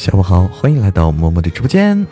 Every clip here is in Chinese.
下午好，欢迎来到默默的直播间。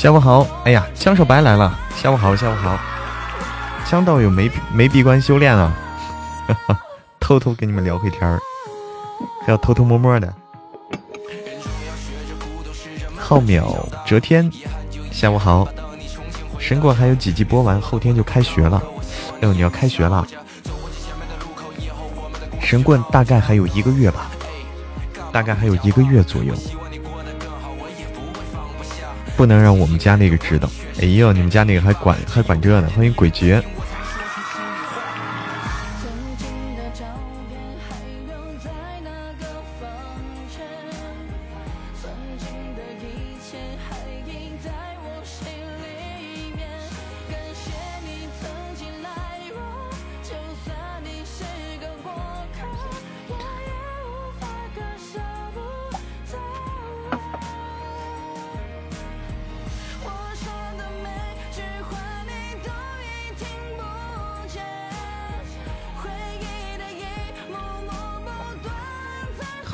下午好，哎呀，枪手白来了。下午好，下午好，枪道友没没闭关修炼啊，偷偷跟你们聊会天儿，还要偷偷摸摸的。浩淼哲天，下午好。神棍还有几集播完，后天就开学了。哎呦，你要开学了？神棍大概还有一个月吧，大概还有一个月左右。不能让我们家那个知道。哎呦，你们家那个还管还管这呢？欢迎鬼绝。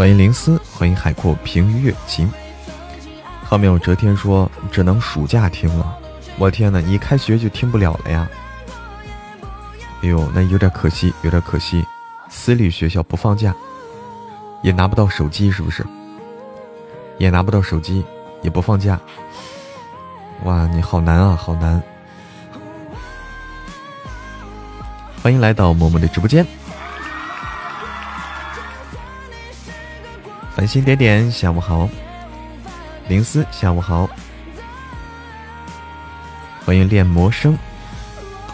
欢迎灵思，欢迎海阔凭月晴。后面有哲天说只能暑假听了，我天呐，一开学就听不了了呀！哎呦，那有点可惜，有点可惜。私立学校不放假，也拿不到手机，是不是？也拿不到手机，也不放假。哇，你好难啊，好难！欢迎来到默默的直播间。繁星点点，下午好。灵思，下午好。欢迎恋魔生，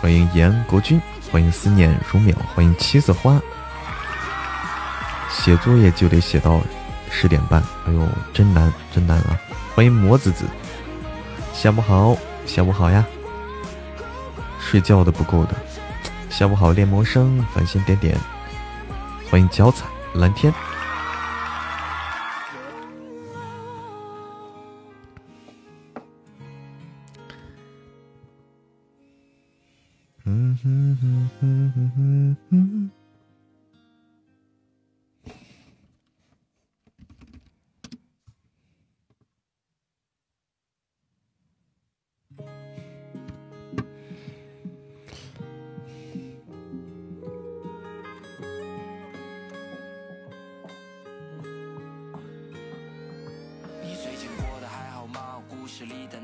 欢迎严国军，欢迎思念如秒，欢迎七色花。写作业就得写到十点半，哎呦，真难，真难啊！欢迎魔子子，下午好，下午好呀。睡觉都不够的，下午好，恋魔生，繁星点点，欢迎脚踩蓝天。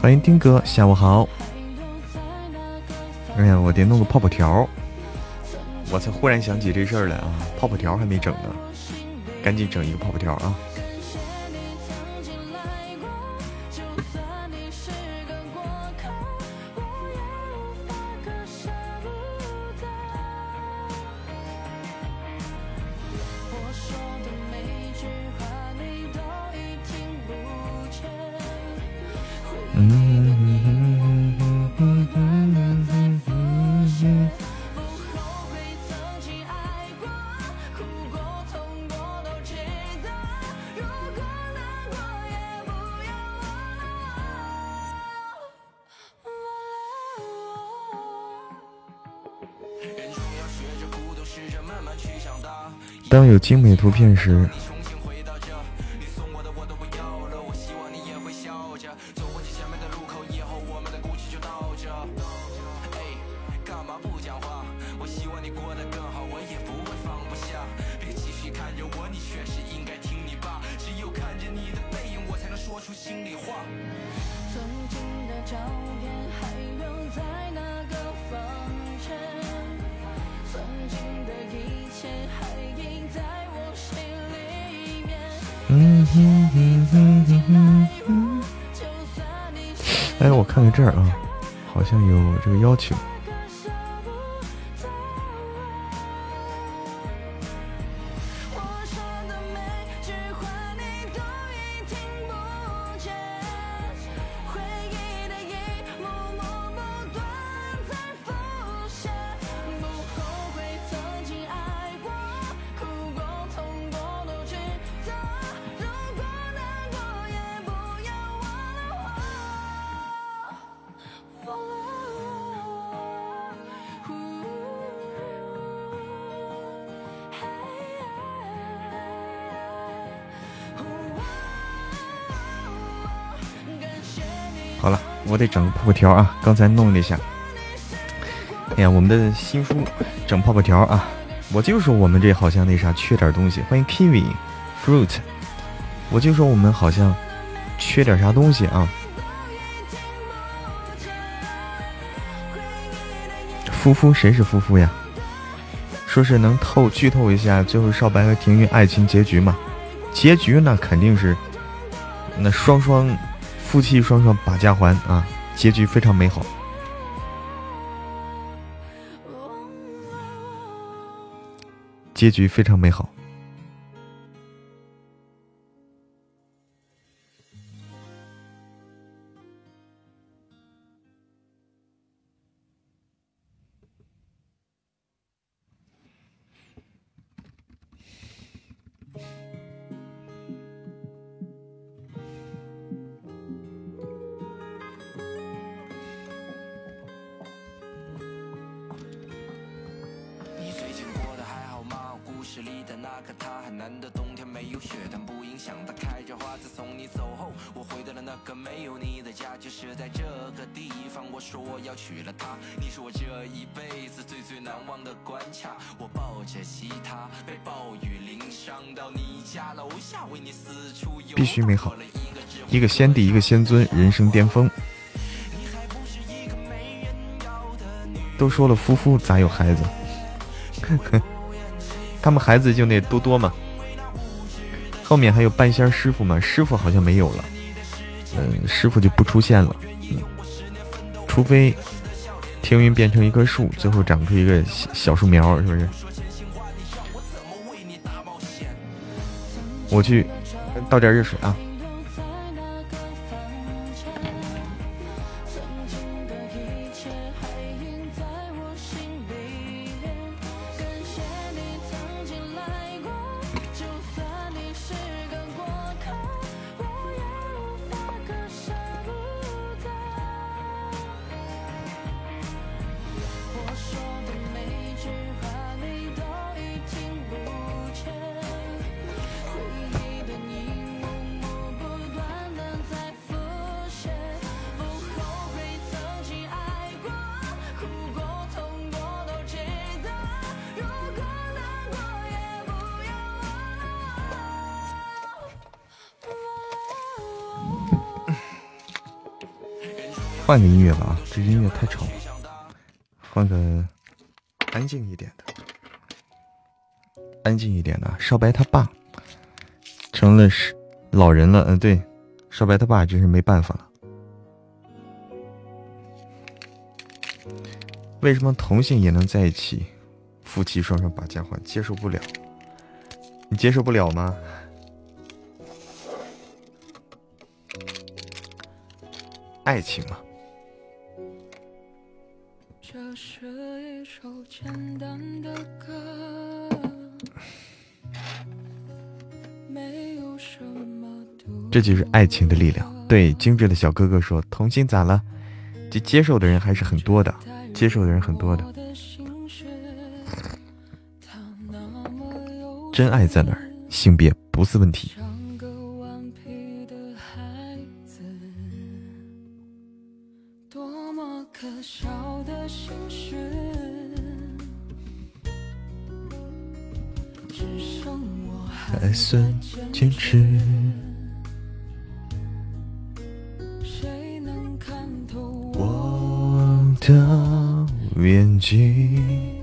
欢迎丁哥，下午好。哎呀，我得弄个泡泡条。我才忽然想起这事儿来啊，泡泡条还没整呢，赶紧整一个泡泡条啊。当有精美图片时。这个邀请。得整个泡泡条啊！刚才弄了一下。哎呀，我们的新书整泡泡条啊！我就说我们这好像那啥缺点东西。欢迎 Kiwi Fruit，我就说我们好像缺点啥东西啊！夫夫谁是夫夫呀？说是能透剧透一下最后少白和庭云爱情结局嘛？结局那肯定是那双双。夫妻双双把家还啊，结局非常美好，结局非常美好。必须美好，一个先帝，一个仙尊，人生巅峰。都说了，夫妇咋有孩子？他们孩子就那多多嘛。后面还有半仙师傅嘛？师傅好像没有了，嗯，师傅就不出现了。嗯，除非天云变成一棵树，最后长出一个小树苗，是不是？我去。倒点热水啊。换个音乐吧啊，这音乐太吵了，换个安静一点的，安静一点的。少白他爸成了是老人了，嗯，对，少白他爸真是没办法了。为什么同性也能在一起？夫妻双双把家还，接受不了。你接受不了吗？爱情嘛。简单的歌这就是爱情的力量。对，精致的小哥哥说：“童心咋了？这接受的人还是很多的，接受的人很多的。真爱在哪儿？性别不是问题。”还算坚持。我的眼睛。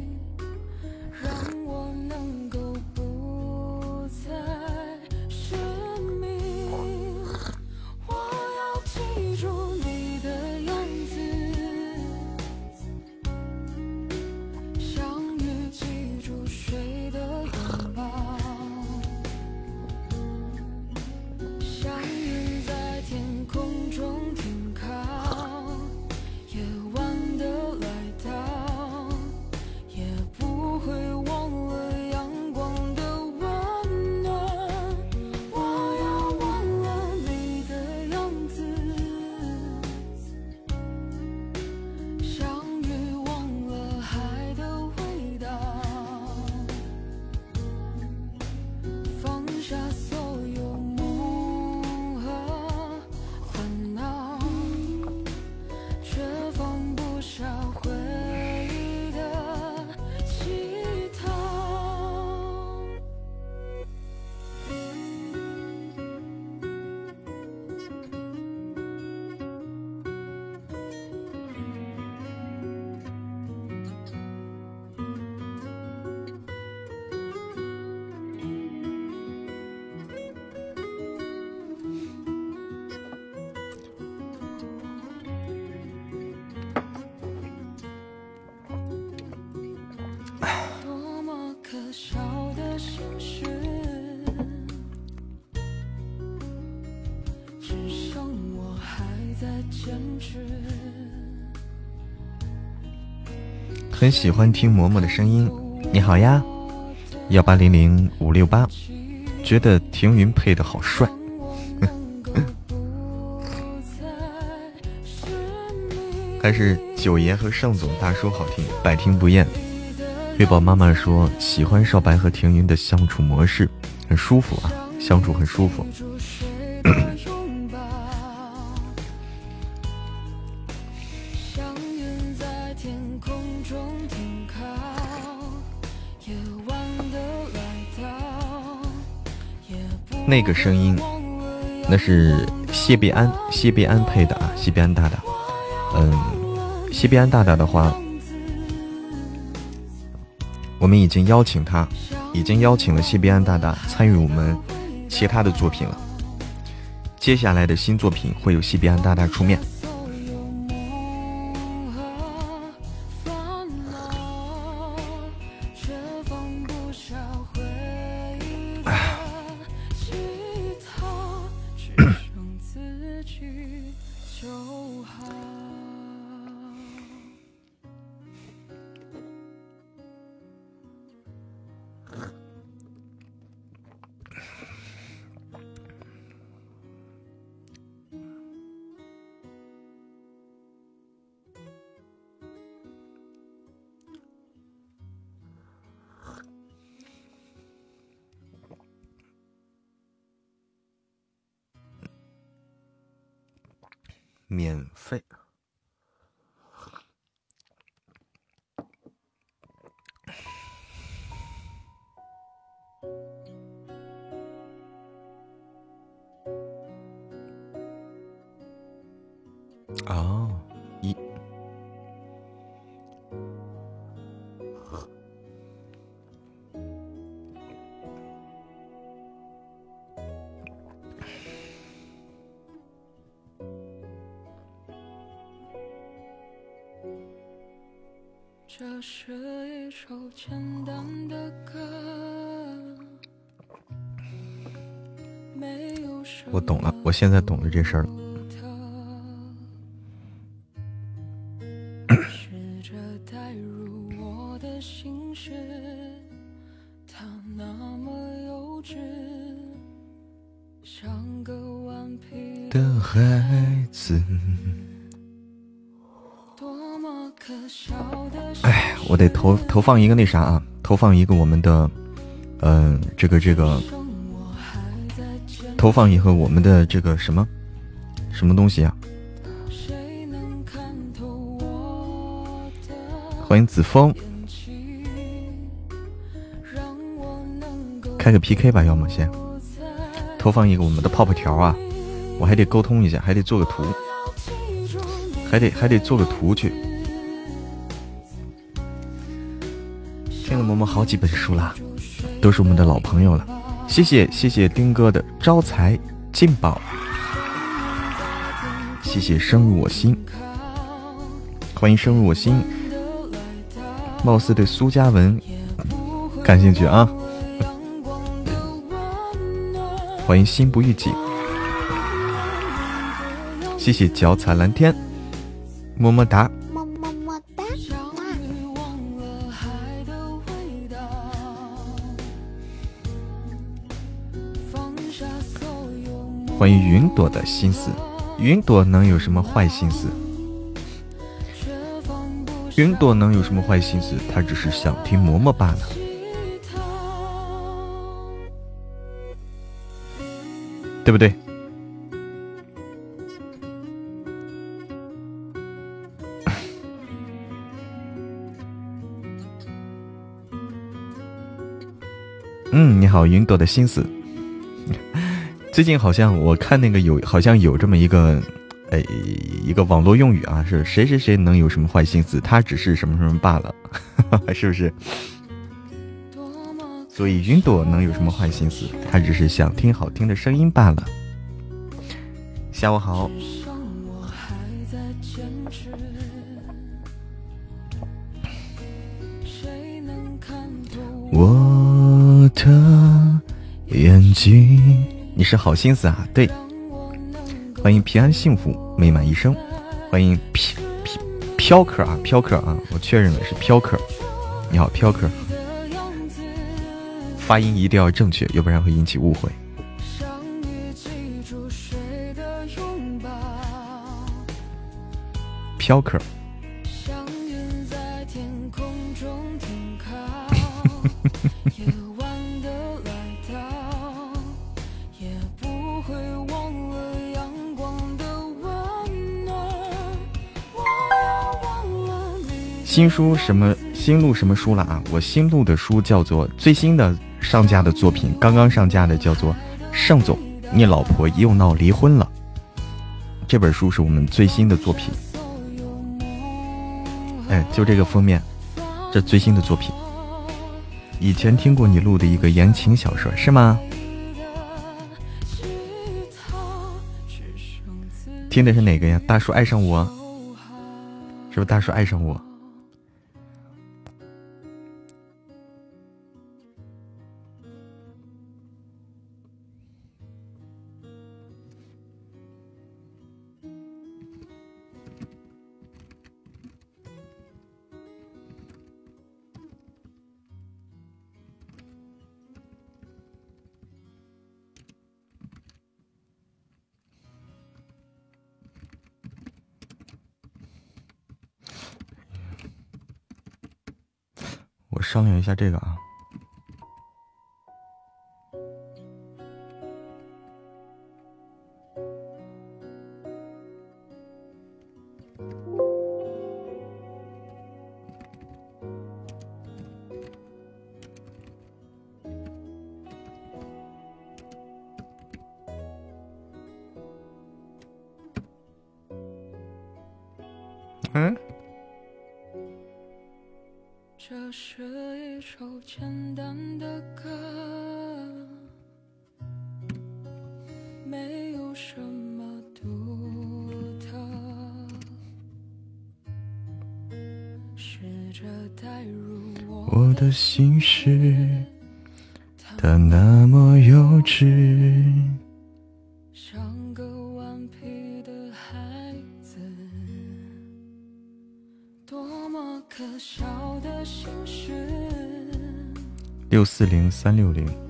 很喜欢听嬷嬷的声音，你好呀，幺八零零五六八，觉得庭云配的好帅，还是九爷和盛总大叔好听，百听不厌。月宝妈妈说喜欢少白和庭云的相处模式，很舒服啊，相处很舒服。那个声音，那是谢必安，谢必安配的啊，谢必安大大。嗯，谢必安大大的话，我们已经邀请他，已经邀请了谢必安大大参与我们其他的作品了。接下来的新作品会有谢必安大大出面。现在懂了这事儿了。的孩子，哎，我得投投放一个那啥啊，投放一个我们的，嗯，这个这个，投放一个我们的这个什么什么东西啊？欢迎子枫，开个 PK 吧，要么先投放一个我们的泡泡条啊。我还得沟通一下，还得做个图，还得还得做个图去。听了嬷嬷好几本书啦，都是我们的老朋友了。谢谢谢谢丁哥的招财进宝，谢谢深入我心，欢迎深入我心。貌似对苏嘉文感兴趣啊，欢迎心不预警。谢谢脚踩蓝天，么么哒，关于云朵的心思，云朵能有什么坏心思？云朵能有什么坏心思？他只是想听嬷嬷罢了，对不对？嗯，你好，云朵的心思。最近好像我看那个有，好像有这么一个，哎，一个网络用语啊，是谁谁谁能有什么坏心思？他只是什么什么罢了，是不是？所以云朵能有什么坏心思？他只是想听好听的声音罢了。下午好。我。的眼睛，你是好心思啊！对，欢迎平安幸福美满一生，欢迎飘飘飘客啊，飘客啊，我确认了是飘客。你好，飘客，发音一定要正确，要不然会引起误会。飘客。新书什么新录什么书了啊？我新录的书叫做最新的上架的作品，刚刚上架的叫做《盛总，你老婆又闹离婚了》。这本书是我们最新的作品。哎，就这个封面，这最新的作品。以前听过你录的一个言情小说是吗？听的是哪个呀？大叔爱上我，是不是大叔爱上我？商量一下这个啊。三六零。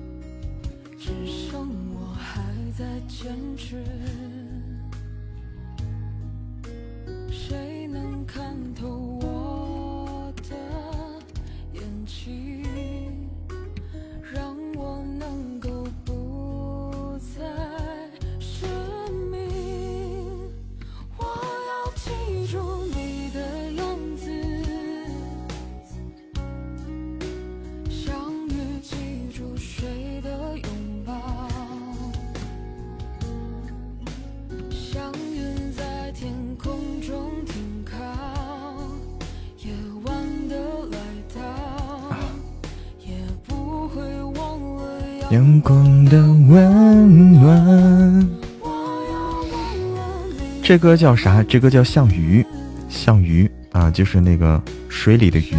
这歌叫啥？这歌叫《像鱼》，像鱼啊，就是那个水里的鱼。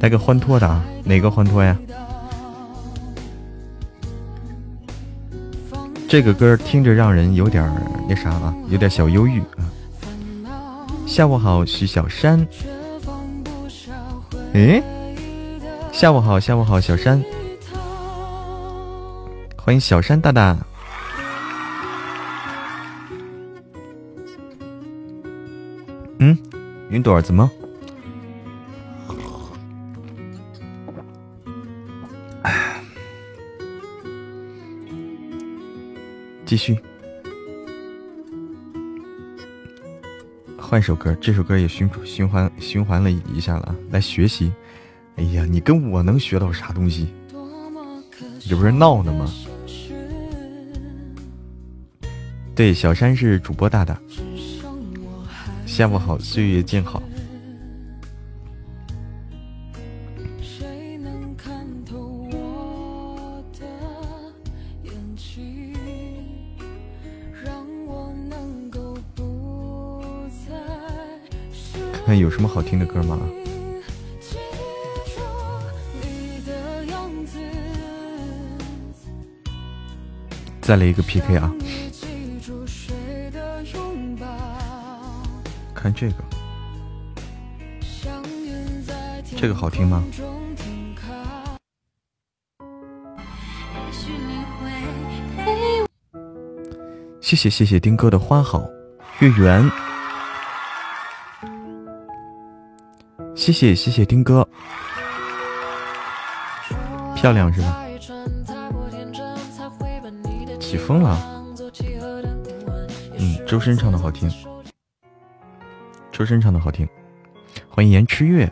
来个欢脱的啊，哪个欢脱呀？这个歌听着让人有点那啥啊，有点小忧郁啊。下午好，徐小山。诶，下午好，下午好，小山。欢迎小山大大。云朵怎么？继续，换首歌。这首歌也循循环循环了一下了，来学习。哎呀，你跟我能学到啥东西？这不是闹呢吗？对，小山是主播大大。下午好，岁月静好。看看有什么好听的歌吗？再来一个 PK 啊！看这个，这个好听吗？谢谢谢谢丁哥的花好月圆，谢谢谢谢丁哥，漂亮是吧？起风了，嗯，周深唱的好听。周深唱的好听，欢迎颜吃月。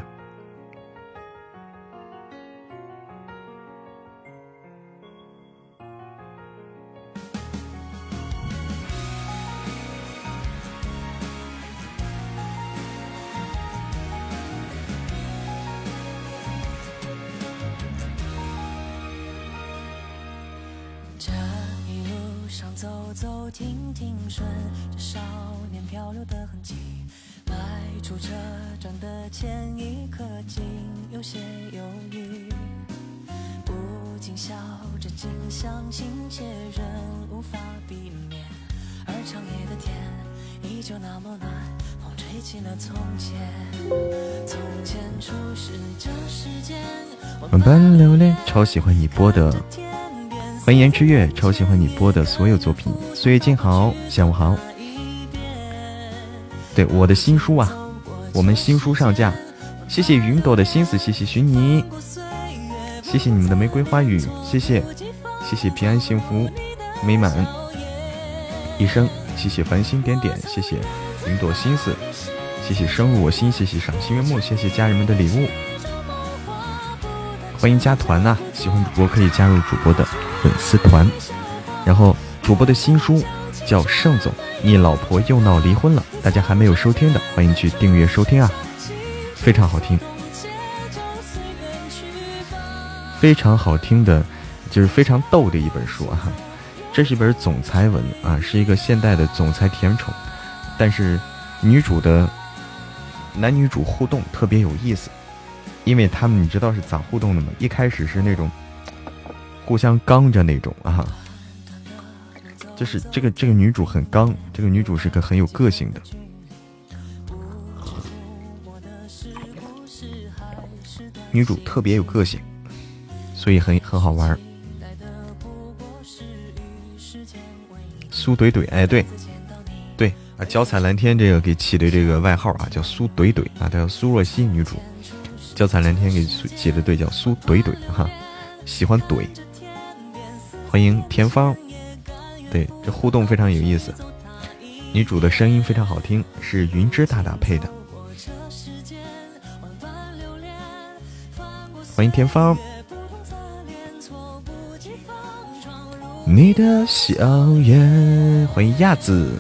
超喜欢你播的，欢迎颜之月，超喜欢你播的所有作品。岁月静好，下午好。对我的新书啊，我们新书上架。谢谢云朵的心思，谢谢寻你，谢谢你们的玫瑰花语，谢谢，谢谢平安幸福美满。一生，谢谢繁星点点，谢谢云朵心思，谢谢深入我心，谢谢赏心悦目，谢谢家人们的礼物。欢迎加团呐！喜欢主播可以加入主播的粉丝团。然后主播的新书叫《盛总，你老婆又闹离婚了》，大家还没有收听的，欢迎去订阅收听啊！非常好听，非常好听的，就是非常逗的一本书啊！这是一本总裁文啊，是一个现代的总裁甜宠，但是女主的男女主互动特别有意思，因为他们你知道是咋互动的吗？一开始是那种互相刚着那种啊，就是这个这个女主很刚，这个女主是个很有个性的，女主特别有个性，所以很很好玩。苏怼怼，哎对，对啊，脚踩蓝天这个给起的这个外号啊叫苏怼怼啊，她叫苏若曦女主。脚踩蓝天给写的对叫苏怼怼哈，喜欢怼。欢迎田芳，对，这互动非常有意思。女主的声音非常好听，是云芝大大配的。欢迎田芳，你的笑颜。欢迎亚子。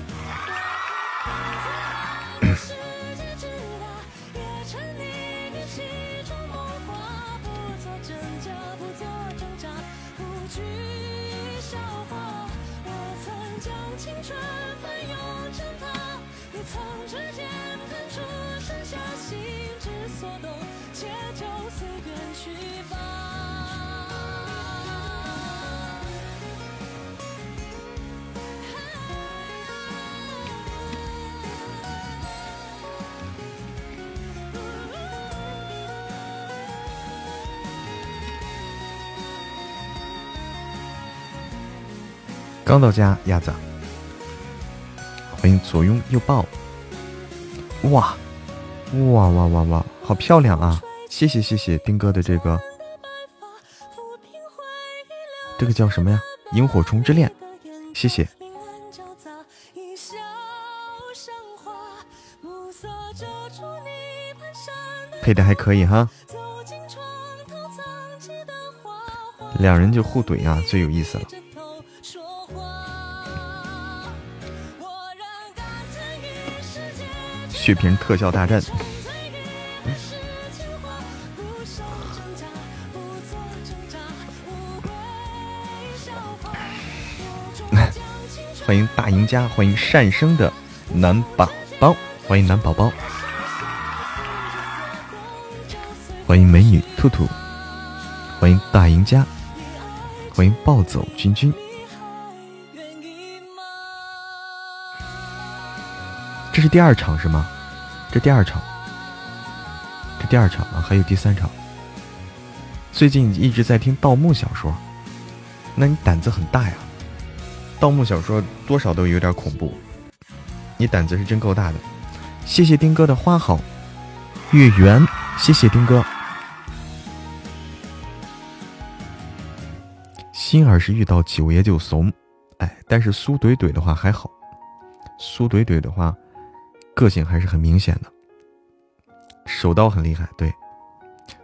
刚到家，鸭子，欢迎左拥右抱，哇，哇哇哇哇，好漂亮啊！谢谢谢谢丁哥的这个，这个叫什么呀？萤火虫之恋，谢谢，配的还可以哈，两人就互怼啊，最有意思了。血瓶特效大战，欢迎大赢家，欢迎善生的男宝宝，欢迎男宝宝，欢迎美女兔兔，欢迎大赢家，欢迎暴走君君。这是第二场是吗？这第二场，这第二场啊，还有第三场。最近一直在听盗墓小说，那你胆子很大呀！盗墓小说多少都有点恐怖，你胆子是真够大的。谢谢丁哥的花好月圆，谢谢丁哥。心儿是遇到九爷就怂，哎，但是苏怼怼的话还好，苏怼怼的话。个性还是很明显的，手刀很厉害，对，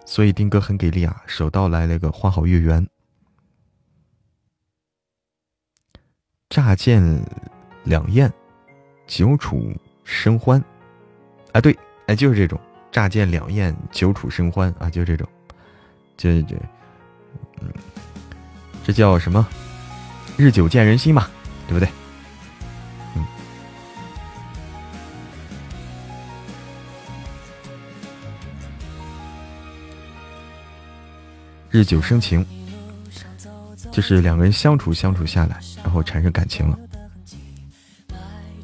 所以丁哥很给力啊！手刀来了个花好月圆，乍见两艳，久处生欢，啊，对，哎，就是这种，乍见两艳，久处生欢啊，就是这种，这这，嗯，这叫什么？日久见人心嘛，对不对？日久生情，就是两个人相处相处下来，然后产生感情了。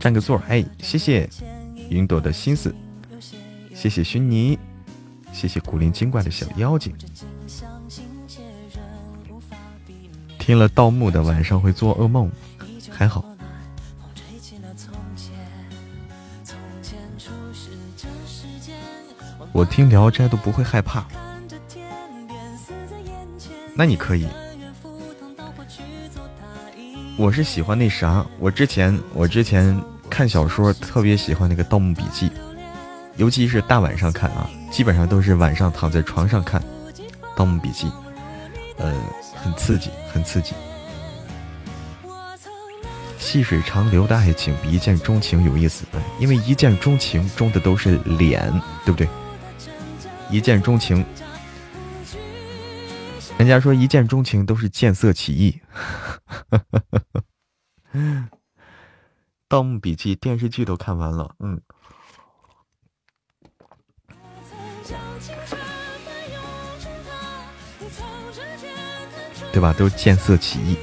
占个座，哎，谢谢云朵的心思，谢谢熏妮，谢谢古灵精怪的小妖精。听了盗墓的晚上会做噩梦，还好。我听聊斋都不会害怕。那你可以，我是喜欢那啥，我之前我之前看小说特别喜欢那个《盗墓笔记》，尤其是大晚上看啊，基本上都是晚上躺在床上看《盗墓笔记》，呃，很刺激，很刺激。细水长流的爱情比一见钟情有意思，因为一见钟情钟的都是脸，对不对？一见钟情。人家说一见钟情都是见色起意，《盗墓笔记》电视剧都看完了，嗯。对吧？都是见色起意。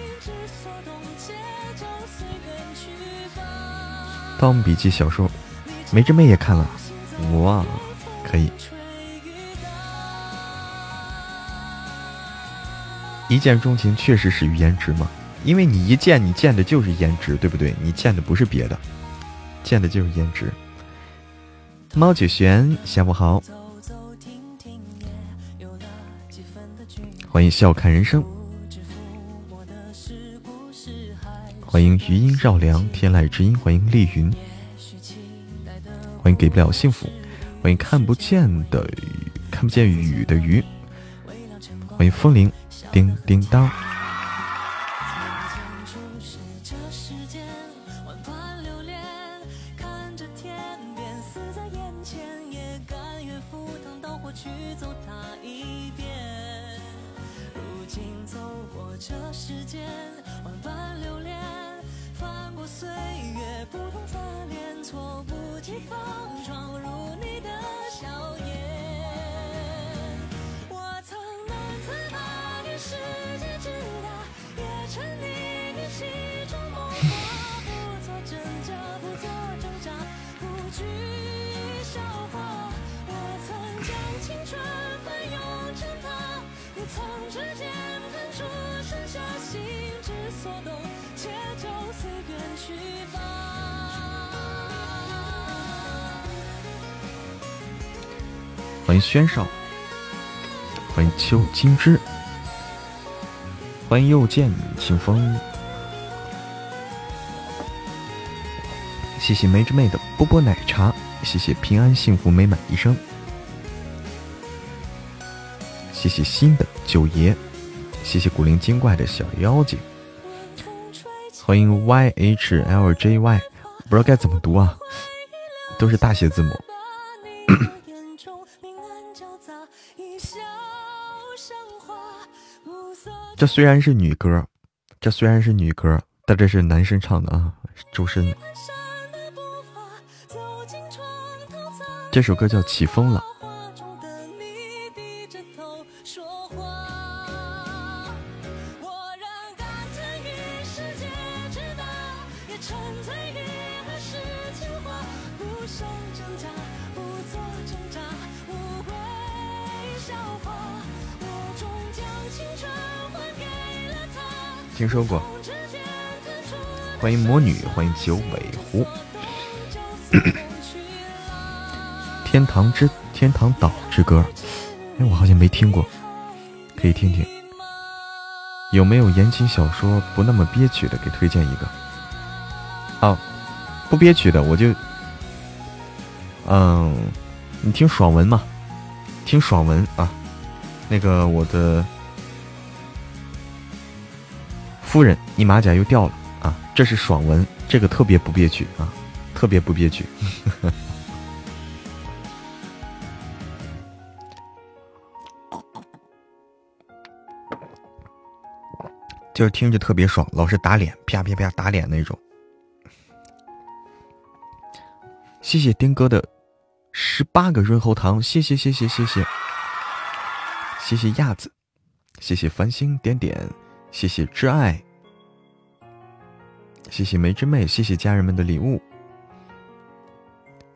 《盗墓笔记》小说，梅之妹也看了，哇，可以。一见钟情确实始于颜值嘛，因为你一见你见的就是颜值，对不对？你见的不是别的，见的就是颜值。猫九玄，下午好，欢迎笑看人生，欢迎余音绕梁，天籁之音，欢迎丽云，欢迎给不了幸福，欢迎看不见的看不见雨的鱼，欢迎风铃，叮叮当。轩少，欢迎秋金枝，欢迎又见清风，谢谢梅之妹的波波奶茶，谢谢平安幸福美满一生，谢谢新的九爷，谢谢古灵精怪的小妖精，欢迎 Y H L J Y，不知道该怎么读啊，都是大写字母。这虽然是女歌，这虽然是女歌，但这是男生唱的啊，周深。这首歌叫《起风了》。听说过，欢迎魔女，欢迎九尾狐。天堂之天堂岛之歌，哎，我好像没听过，可以听听。有没有言情小说不那么憋屈的？给推荐一个。啊，不憋屈的，我就，嗯，你听爽文嘛，听爽文啊，那个我的。夫人，你马甲又掉了啊！这是爽文，这个特别不憋屈啊，特别不憋屈，就是听着特别爽，老是打脸，啪啪啪打脸那种。谢谢丁哥的十八个润喉糖，谢谢谢谢谢谢，谢谢亚子，谢谢繁星点点。谢谢挚爱，谢谢梅之妹，谢谢家人们的礼物，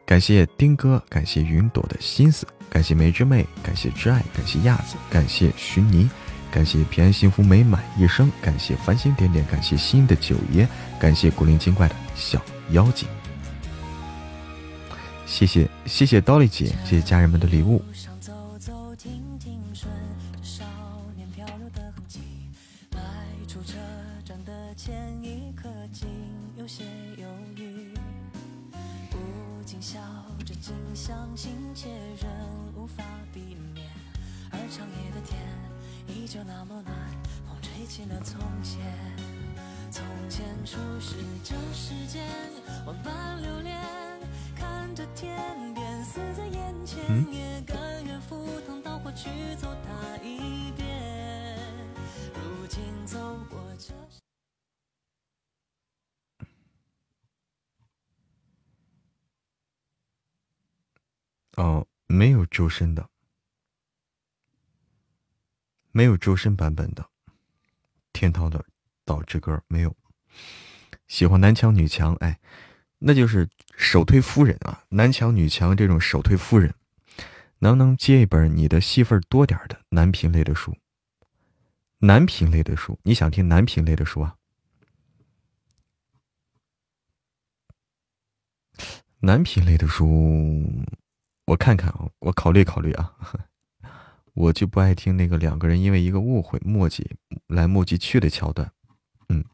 感谢丁哥，感谢云朵的心思，感谢梅之妹，感谢挚爱，感谢亚子，感谢徐妮，感谢平安幸福美满一生，感谢繁星点点，感谢新的九爷，感谢古灵精怪的小妖精，谢谢谢谢刀丽姐，谢谢家人们的礼物。哦，没有周深的，没有周深版本的，天涛的《岛之歌》没有。喜欢男强女强，哎，那就是首推夫人啊，男强女强这种首推夫人，能不能接一本你的戏份多点的男频类的书？男频类的书，你想听男频类的书啊？男频类的书，我看看啊，我考虑考虑啊。我就不爱听那个两个人因为一个误会墨迹来墨迹去的桥段，嗯，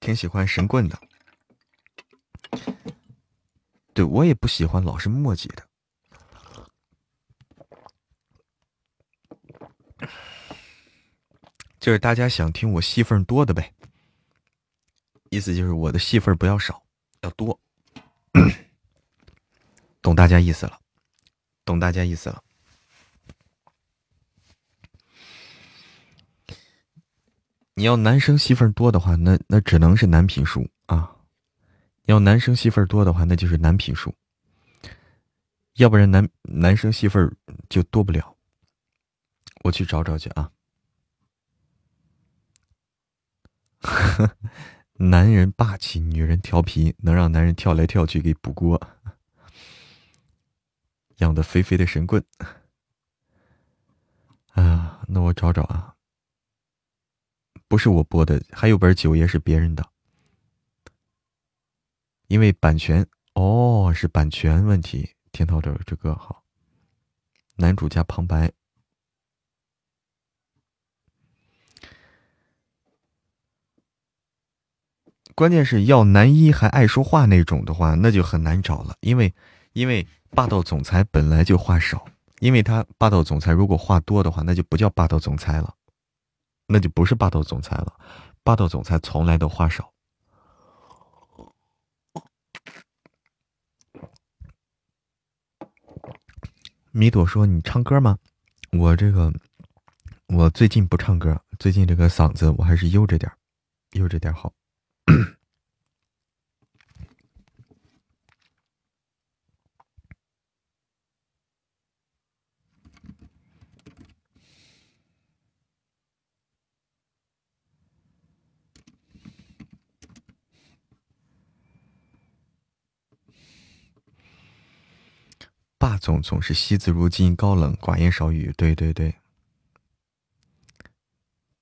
挺喜欢神棍的。对我也不喜欢老是墨迹的，就是大家想听我戏份多的呗。意思就是我的戏份不要少，要多，懂大家意思了，懂大家意思了。你要男生戏份多的话，那那只能是男频书啊；要男生戏份多的话，那就是男频书。要不然男男生戏份就多不了。我去找找去啊。男人霸气，女人调皮，能让男人跳来跳去给补锅，养的肥肥的神棍。啊，那我找找啊，不是我播的，还有本九爷是别人的，因为版权哦，是版权问题。天涛的这歌好，男主加旁白。关键是要男一还爱说话那种的话，那就很难找了。因为，因为霸道总裁本来就话少，因为他霸道总裁如果话多的话，那就不叫霸道总裁了，那就不是霸道总裁了。霸道总裁从来都话少。米朵说：“你唱歌吗？我这个，我最近不唱歌，最近这个嗓子我还是悠着点悠着点好。” 霸总总是惜字如金，高冷寡言少语。对对对，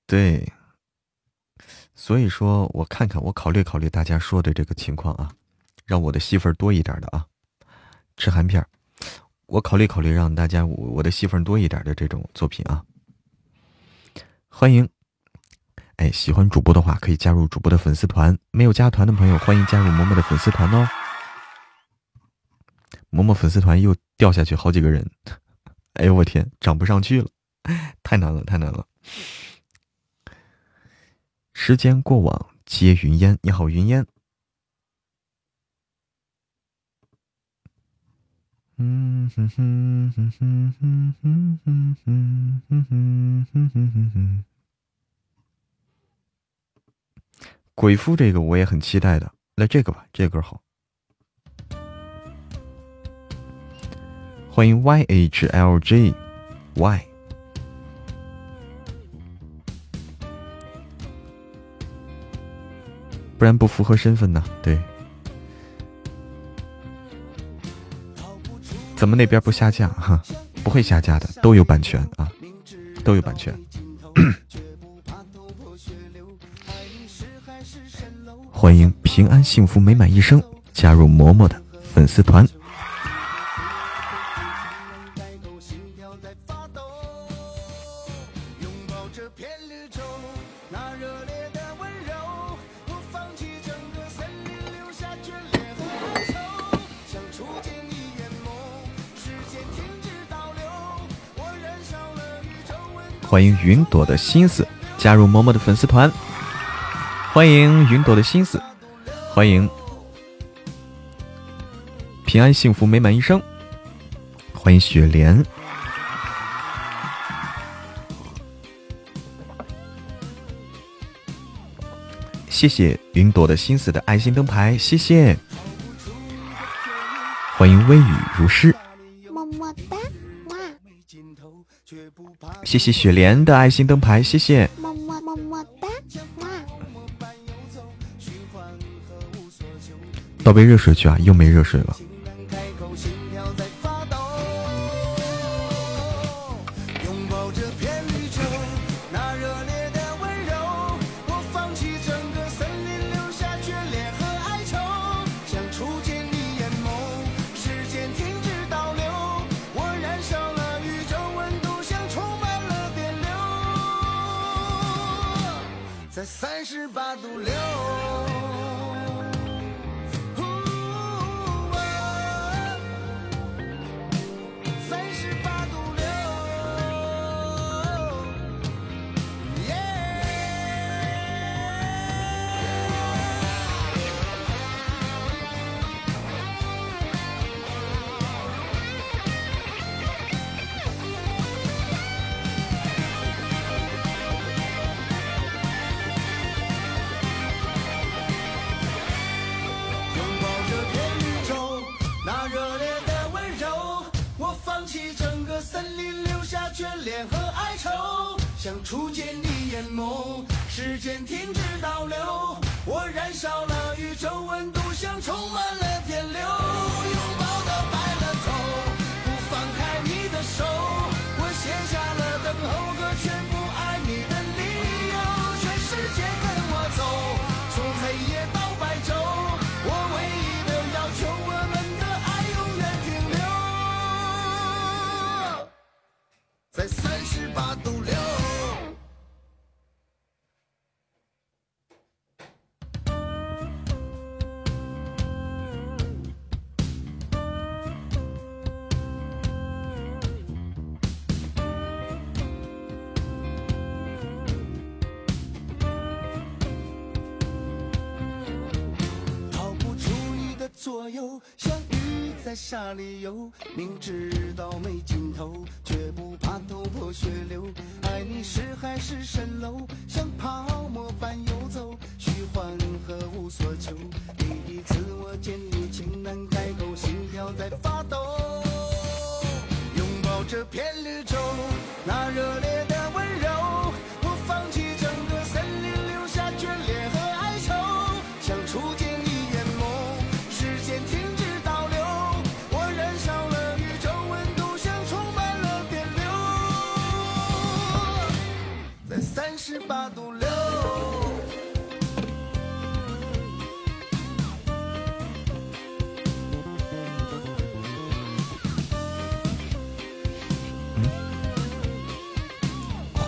对。所以说，我看看，我考虑考虑大家说的这个情况啊，让我的戏份多一点的啊，吃含片我考虑考虑，让大家我我的戏份多一点的这种作品啊。欢迎，哎，喜欢主播的话可以加入主播的粉丝团，没有加团的朋友欢迎加入嬷嬷的粉丝团哦。嬷嬷粉丝团又掉下去好几个人，哎呦我天，涨不上去了，太难了，太难了。时间过往，皆云烟。你好，云烟。嗯哼哼哼哼哼哼哼哼哼哼哼哼。鬼夫这个我也很期待的，来这个吧，这歌好。欢迎 Y H L J Y。不然不符合身份呢？对，怎么那边不下架？哈，不会下架的，都有版权啊，都有版权。欢迎平安幸福美满一生，加入嬷嬷的粉丝团。欢迎云朵的心思加入嬷嬷的粉丝团。欢迎云朵的心思，欢迎平安幸福美满一生。欢迎雪莲，谢谢云朵的心思的爱心灯牌，谢谢。欢迎微雨如诗，谢谢雪莲的爱心灯牌，谢谢。么么么么哒！倒杯热水去啊，又没热水了。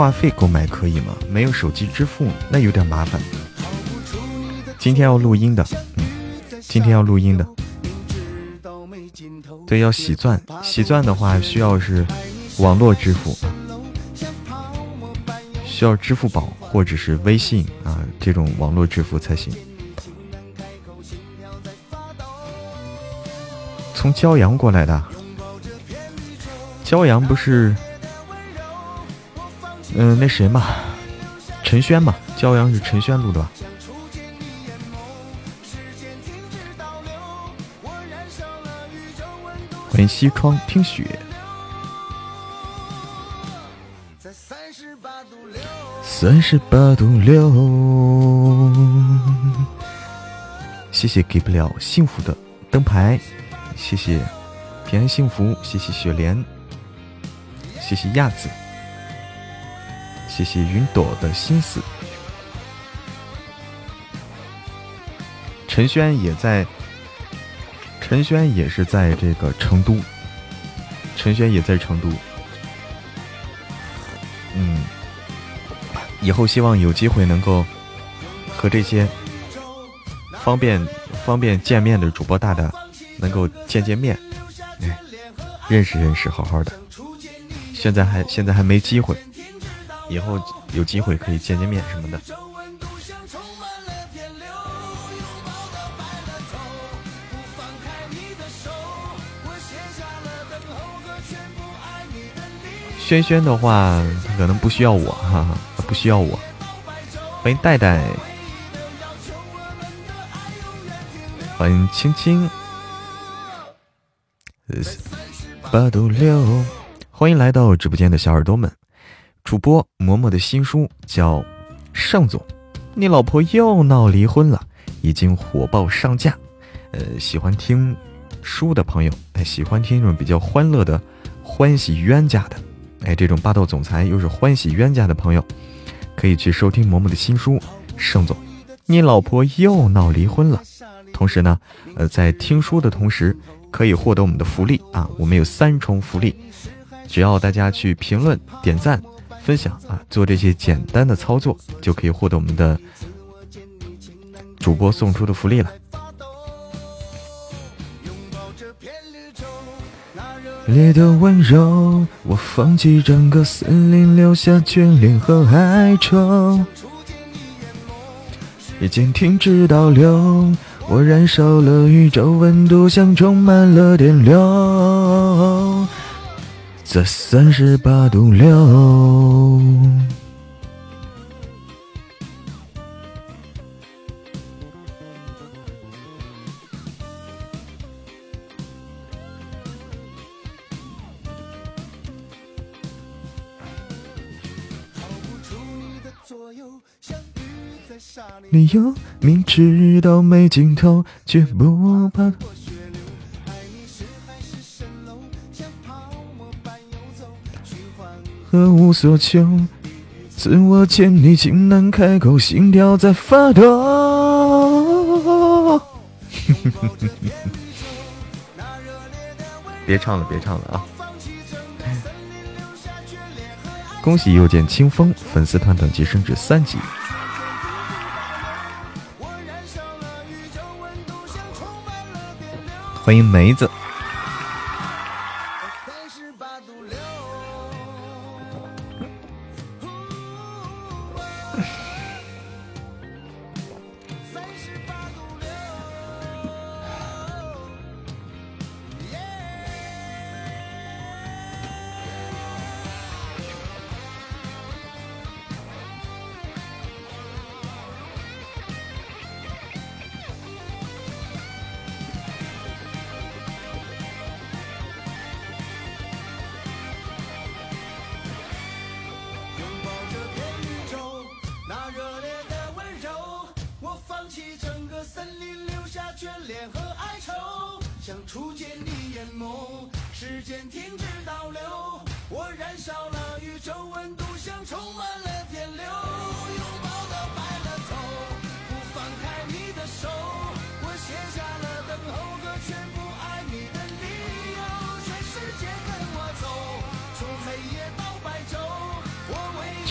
话费购买可以吗？没有手机支付，那有点麻烦。今天要录音的，嗯，今天要录音的。对，要洗钻，洗钻的话需要是网络支付。需要支付宝或者是微信啊，这种网络支付才行。从骄阳过来的，骄阳不是，嗯，那谁嘛，陈轩嘛，骄阳是陈轩录的吧？欢迎西窗听雪。三十八度六，谢谢给不了幸福的灯牌，谢谢平安幸福，谢谢雪莲，谢谢亚子，谢谢云朵的心思。陈轩也在，陈轩也是在这个成都，陈轩也在成都，嗯。以后希望有机会能够和这些方便方便见面的主播大大能够见见面，哎，认识认识，好好的。现在还现在还没机会，以后有机会可以见见面什么的。轩轩的话，他可能不需要我，哈哈。不需要我，欢迎戴戴，欢迎青青，八度六，欢迎来到直播间的小耳朵们，主播嬷嬷的新书叫《盛总，你老婆又闹离婚了》，已经火爆上架。呃，喜欢听书的朋友，哎，喜欢听这种比较欢乐的、欢喜冤家的，哎，这种霸道总裁又是欢喜冤家的朋友，可以去收听嬷嬷的新书《盛总，你老婆又闹离婚了》。同时呢，呃，在听书的同时，可以获得我们的福利啊！我们有三重福利，只要大家去评论、点赞、分享啊，做这些简单的操作，就可以获得我们的主播送出的福利了。烈的温柔，我放弃整个森林，留下眷恋和哀愁，已经停止倒流。我燃烧了宇宙，温度像充满了电流，在三十八度六。你又明知道没尽头，却不怕。何无所求，自我建立，竟难开口，心跳在发抖。别唱了，别唱了啊！恭喜又见清风粉丝团等级升至三级。欢迎梅子。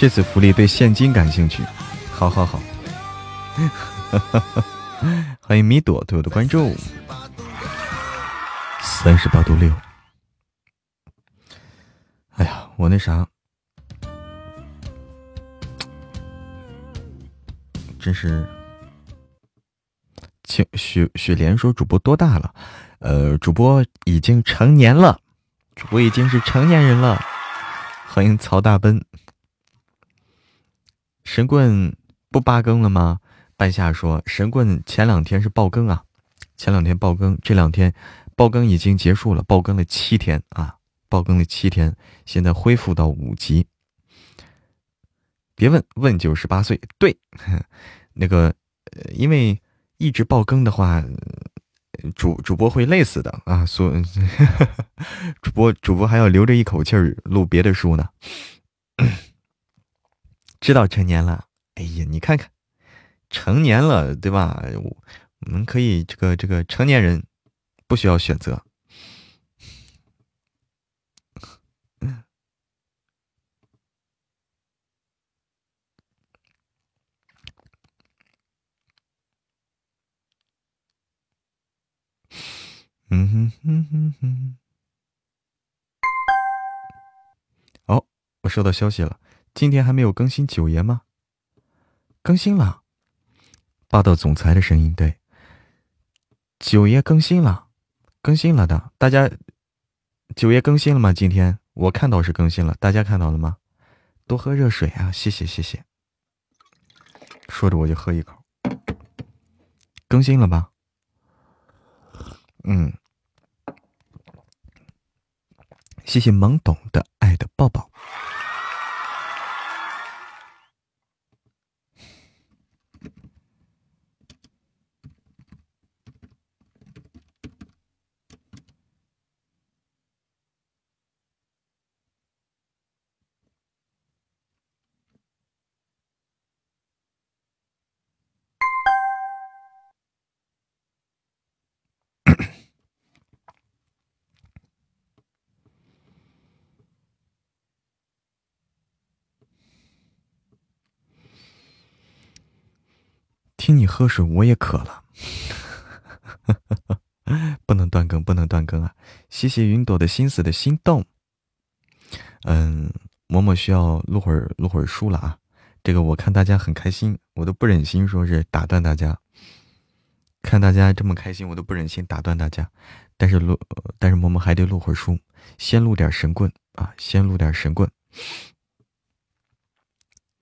这次福利对现金感兴趣，好好好，欢迎米朵对我的关注，三十八度六。哎呀，我那啥，真是，请雪雪莲说主播多大了？呃，主播已经成年了，主播已经是成年人了。欢迎曹大奔。神棍不八更了吗？半夏说神棍前两天是爆更啊，前两天爆更，这两天爆更已经结束了，爆更了七天啊，爆更了七天，现在恢复到五级。别问问九十八岁，对，那个，因为一直爆更的话，主主播会累死的啊，所 主播主播还要留着一口气儿录别的书呢。知道成年了，哎呀，你看看，成年了，对吧？我们可以这个这个成年人不需要选择。嗯哼哼哼哼。哦，我收到消息了。今天还没有更新九爷吗？更新了，霸道总裁的声音对。九爷更新了，更新了的，大家，九爷更新了吗？今天我看到是更新了，大家看到了吗？多喝热水啊！谢谢谢谢。说着我就喝一口。更新了吧？嗯。谢谢懵懂的爱的抱抱。喝水，我也渴了。不能断更，不能断更啊！谢谢云朵的心思的心动。嗯，嬷嬷需要录会儿录会儿书了啊！这个我看大家很开心，我都不忍心说是打断大家。看大家这么开心，我都不忍心打断大家。但是录，但是嬷嬷还得录会儿书，先录点神棍啊！先录点神棍。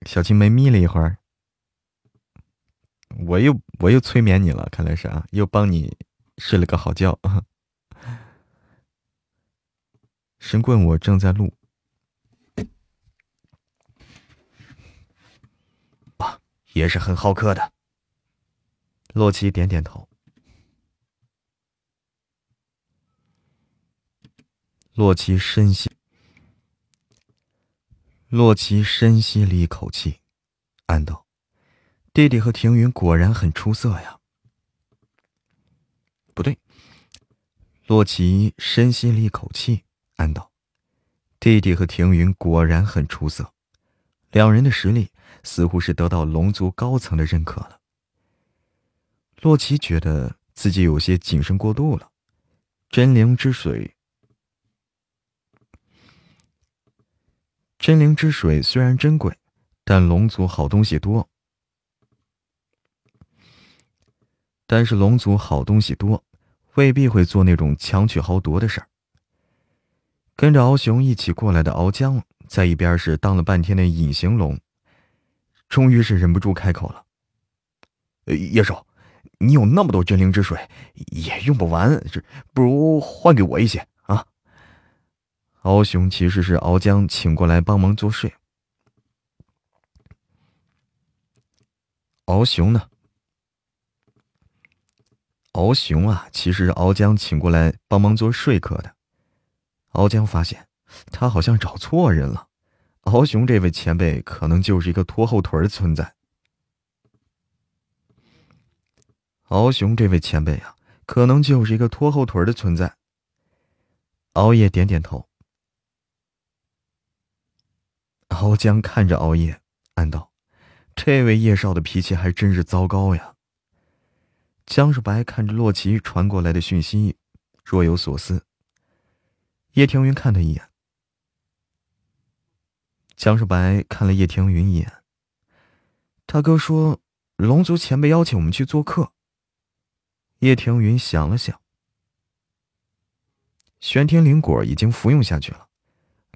小青梅眯了一会儿，我又我又催眠你了，看来是啊，又帮你睡了个好觉。神棍，我正在录。啊，也是很好客的。洛奇点点头。洛奇深吸。洛奇深吸了一口气，暗道：“弟弟和庭云果然很出色呀。”不对。洛奇深吸了一口气，暗道：“弟弟和庭云果然很出色，两人的实力似乎是得到龙族高层的认可了。”洛奇觉得自己有些谨慎过度了。真灵之水。真灵之水虽然珍贵，但龙族好东西多。但是龙族好东西多，未必会做那种强取豪夺的事儿。跟着敖雄一起过来的敖江，在一边是当了半天的隐形龙，终于是忍不住开口了：“叶少，你有那么多真灵之水，也用不完，这不如换给我一些啊。”敖雄其实是敖江请过来帮忙作税。敖雄呢？敖雄啊，其实是敖江请过来帮忙做说客的。敖江发现他好像找错人了，敖雄这位前辈可能就是一个拖后腿的存在。敖雄这位前辈啊，可能就是一个拖后腿的存在。熬夜点点头。敖江看着熬夜，暗道：“这位叶少的脾气还真是糟糕呀。”江世白看着洛奇传过来的讯息，若有所思。叶庭云看他一眼。江世白看了叶庭云一眼。大哥说：“龙族前辈邀请我们去做客。”叶庭云想了想，玄天灵果已经服用下去了。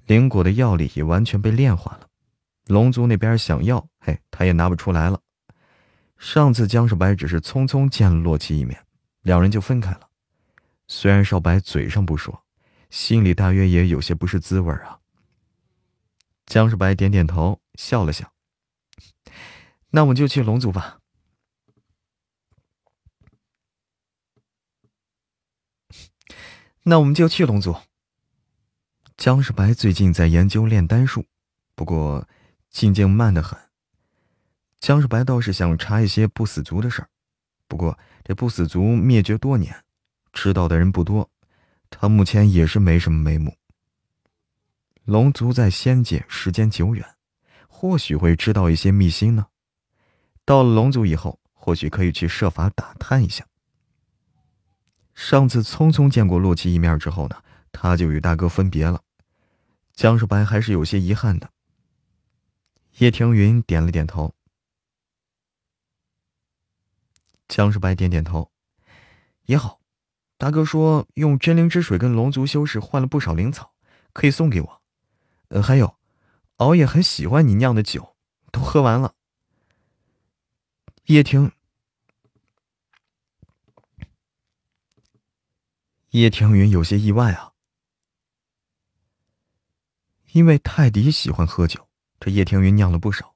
灵果的药力也完全被炼化了，龙族那边想要，嘿，他也拿不出来了。上次江少白只是匆匆见了洛奇一面，两人就分开了。虽然少白嘴上不说，心里大约也有些不是滋味啊。江少白点点头，笑了笑：“ 那我们就去龙族吧。”那我们就去龙族。江世白最近在研究炼丹术，不过进境慢得很。江世白倒是想查一些不死族的事儿，不过这不死族灭绝多年，知道的人不多，他目前也是没什么眉目。龙族在仙界时间久远，或许会知道一些秘辛呢。到了龙族以后，或许可以去设法打探一下。上次匆匆见过洛奇一面之后呢，他就与大哥分别了。江世白还是有些遗憾的。叶庭云点了点头。江世白点点头，也好。大哥说用真灵之水跟龙族修士换了不少灵草，可以送给我。呃，还有，熬夜很喜欢你酿的酒，都喝完了。叶庭，叶庭云有些意外啊。因为泰迪喜欢喝酒，这叶庭云酿了不少。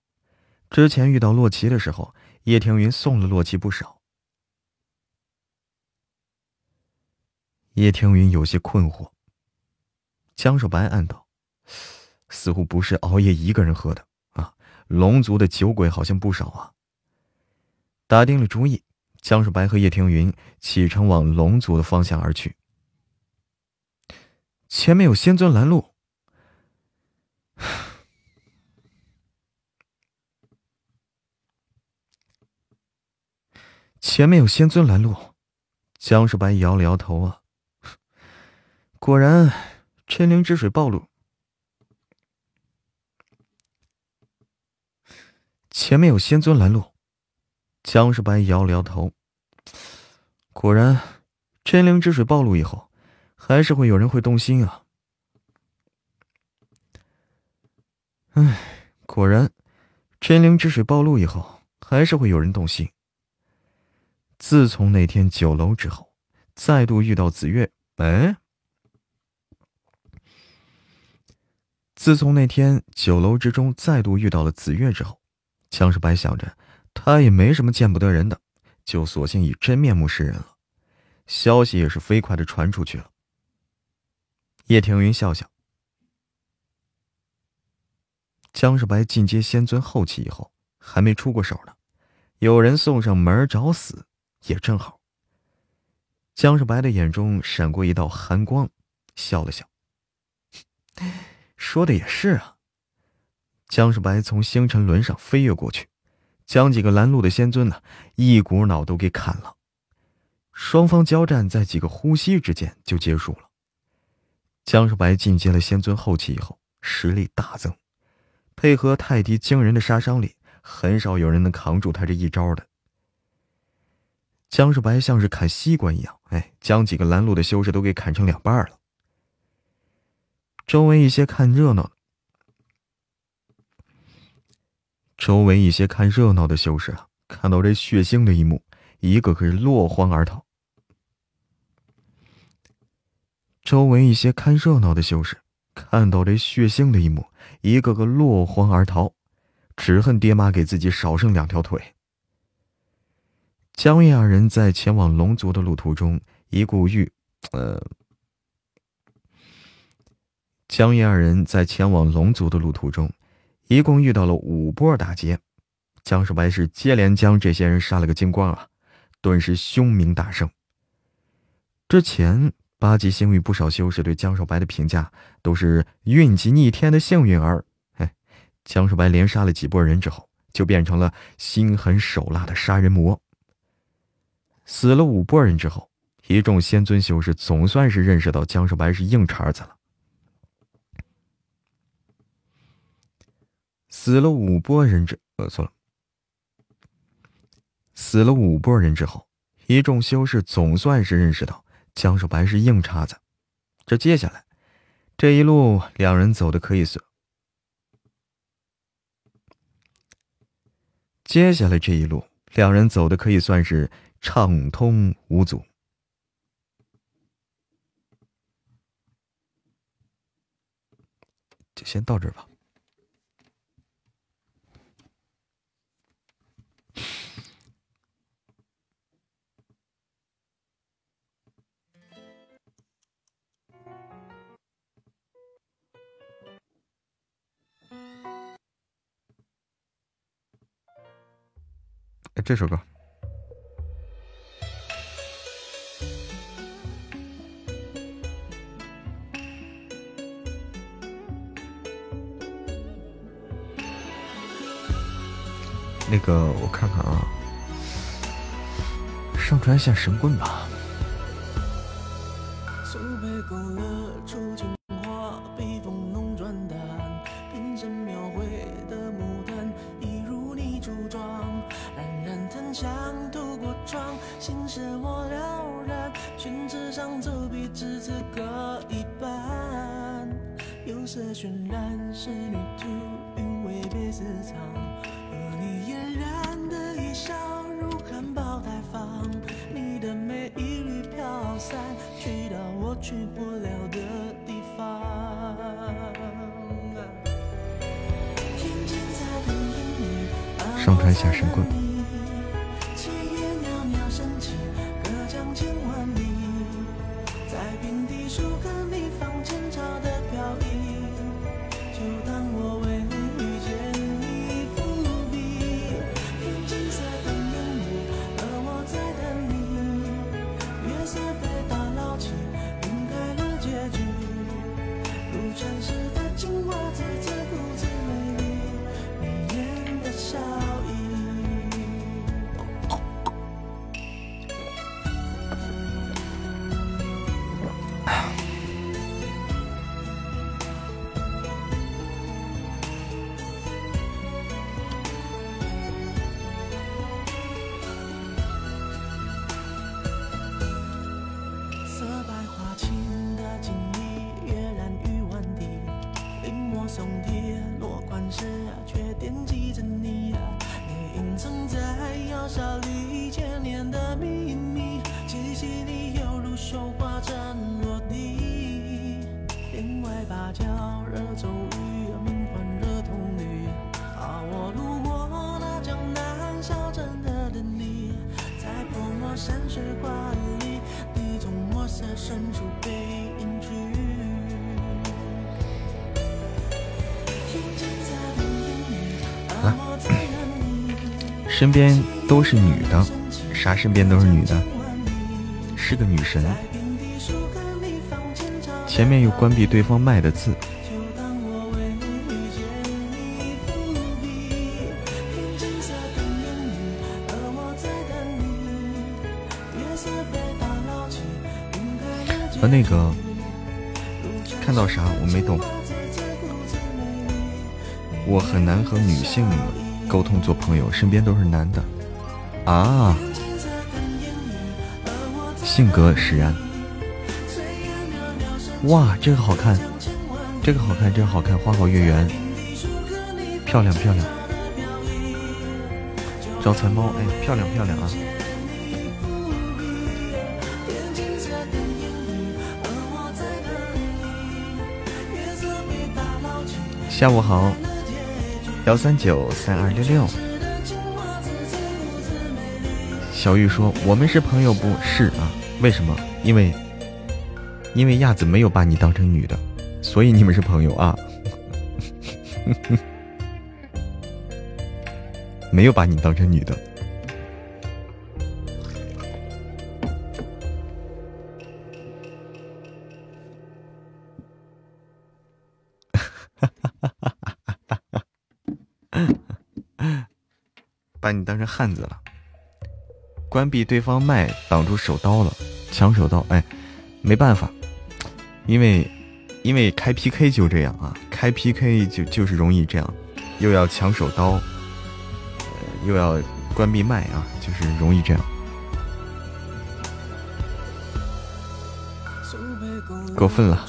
之前遇到洛奇的时候，叶庭云送了洛奇不少。叶庭云有些困惑。江少白暗道：“似乎不是熬夜一个人喝的啊，龙族的酒鬼好像不少啊。”打定了主意，江少白和叶庭云启程往龙族的方向而去。前面有仙尊拦路。前面有仙尊拦路，江少白摇了摇头啊，果然真灵之水暴露。前面有仙尊拦路，江世白摇了摇头，果然真灵之水暴露以后，还是会有人会动心啊。唉，果然真灵之水暴露以后，还是会有人动心。自从那天酒楼之后，再度遇到紫月。哎，自从那天酒楼之中再度遇到了紫月之后，江世白想着他也没什么见不得人的，就索性以真面目示人了。消息也是飞快的传出去了。叶庭云笑笑，江世白进阶仙尊后期以后，还没出过手呢，有人送上门找死。也正好。江世白的眼中闪过一道寒光，笑了笑，说的也是啊。江世白从星辰轮上飞跃过去，将几个拦路的仙尊呢一股脑都给砍了。双方交战在几个呼吸之间就结束了。江世白进阶了仙尊后期以后，实力大增，配合泰迪惊人的杀伤力，很少有人能扛住他这一招的。江世白像是砍西瓜一样，哎，将几个拦路的修士都给砍成两半了。周围一些看热闹的，周围一些看热闹的修士啊，看到这血腥的一幕，一个个落荒而逃。周围一些看热闹的修士看到这血腥的一幕，一个个落荒而逃，只恨爹妈给自己少生两条腿。江夜二人在前往龙族的路途中，一顾遇，呃，江夜二人在前往龙族的路途中，一共遇到了五波打劫。江世白是接连将这些人杀了个精光啊，顿时凶名大盛。之前八级星域不少修士对江少白的评价都是运气逆天的幸运儿，哎，江少白连杀了几波人之后，就变成了心狠手辣的杀人魔。死了五波人之后，一众仙尊修士总算是认识到江少白是硬茬子了。死了五波人之，呃，错了。死了五波人之后，一众修士总算是认识到江少白是硬茬子。这接下来，这一路两人走的可以算。接下来这一路，两人走的可以算是。畅通无阻，就先到这儿吧。哎，这首歌。那个，我看看啊，上传一下神棍吧。仍然是旅途因为被私藏，而你嫣然的一笑，如含苞待放。你的美一缕飘散，去到我去不了的地方。上传下神棍。身边都是女的，啥？身边都是女的，是个女神。前面有关闭对方麦的字。和那个看到啥？我没懂。我很难和女性。沟通做朋友，身边都是男的啊，性格使然。哇，这个好看，这个好看，这个好看，花好月圆，漂亮漂亮。招财猫，哎，漂亮漂亮啊！下午好。幺三九三二六六，小玉说：“我们是朋友不是啊？为什么？因为，因为亚子没有把你当成女的，所以你们是朋友啊。没有把你当成女的。”你当成汉子了，关闭对方麦，挡住手刀了，抢手刀，哎，没办法，因为因为开 PK 就这样啊，开 PK 就就是容易这样，又要抢手刀，又要关闭麦啊，就是容易这样。过分了，